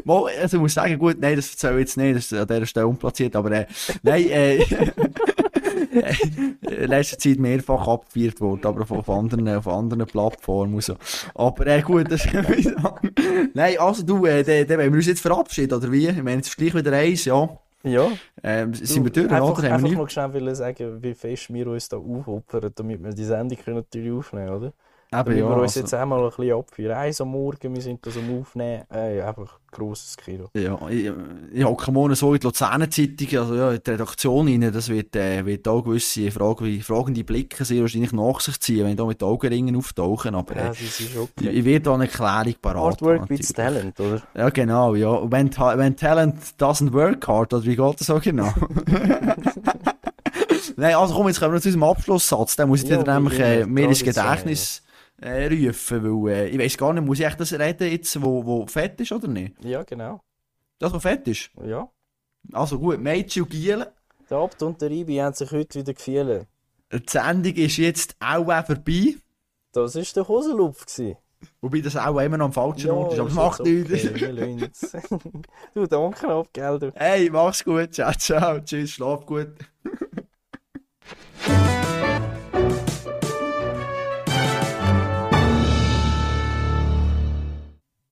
Mal, also ich muss sagen, gut, nein, das erzähle ich jetzt nicht, das ist an dieser Stelle unplatziert, aber äh, nein, äh, in letzter Zeit mehrfach abgefeiert worden, aber auf, auf, anderen, auf anderen Plattformen und so. Aber äh, gut, das Nein, also du, äh, dann, dann wollen wir uns jetzt verabschieden, oder wie? Ich meine, jetzt ist gleich wieder eins, ja. Ja. Ähm, sind wir Du, durch, einfach, Einfach nicht... schnell sagen, wie fest wir uns da aufopfern, damit wir die Sendung können natürlich aufnehmen oder? Damit ja, wir uns also- jetzt einmal ein bisschen abfeiern. Eins am Morgen, wir sind das am Aufnehmen. Ey, einfach grosses Kilo. Ja, ich, ich hocke morgen so in die Luzerner Zeitung, also ja, in die Redaktion rein, das wird, äh, wird auch gewisse Frage, fragende Blicke sehr wahrscheinlich nach sich ziehen, wenn da mit Augenringen auftauchen, aber Ja, äh, ist ich, okay. ich werde da eine Erklärung parat Hardwork haben, beats. Talent, oder? Ja, genau, ja. Wenn, wenn Talent doesn't work hard, oder wie geht das so genau? Nein, also komm, jetzt kommen wir zu unserem Abschlusssatz, den muss ich Ja, dir nämlich äh, mir ins. Gedächtnis äh, rufen, weil äh, ich weiß gar nicht, muss ich echt das reden jetzt, wo, wo fett ist oder nicht? Ja, genau. Das, was fett ist? Ja. Also gut, Mädchen und Gielen. Der Abt und der Ibi haben sich heute wieder gefühlt. Die Sendung ist jetzt auch äh, vorbei. Das war der Hosenlupf. gewesen. Wobei das auch immer noch am falschen Ja, Ort ist. Aber das macht nichts. okay, lassen's. du, danke ab, gell? Du. Hey, mach's gut. Ciao, ciao. Tschüss, schlaf gut.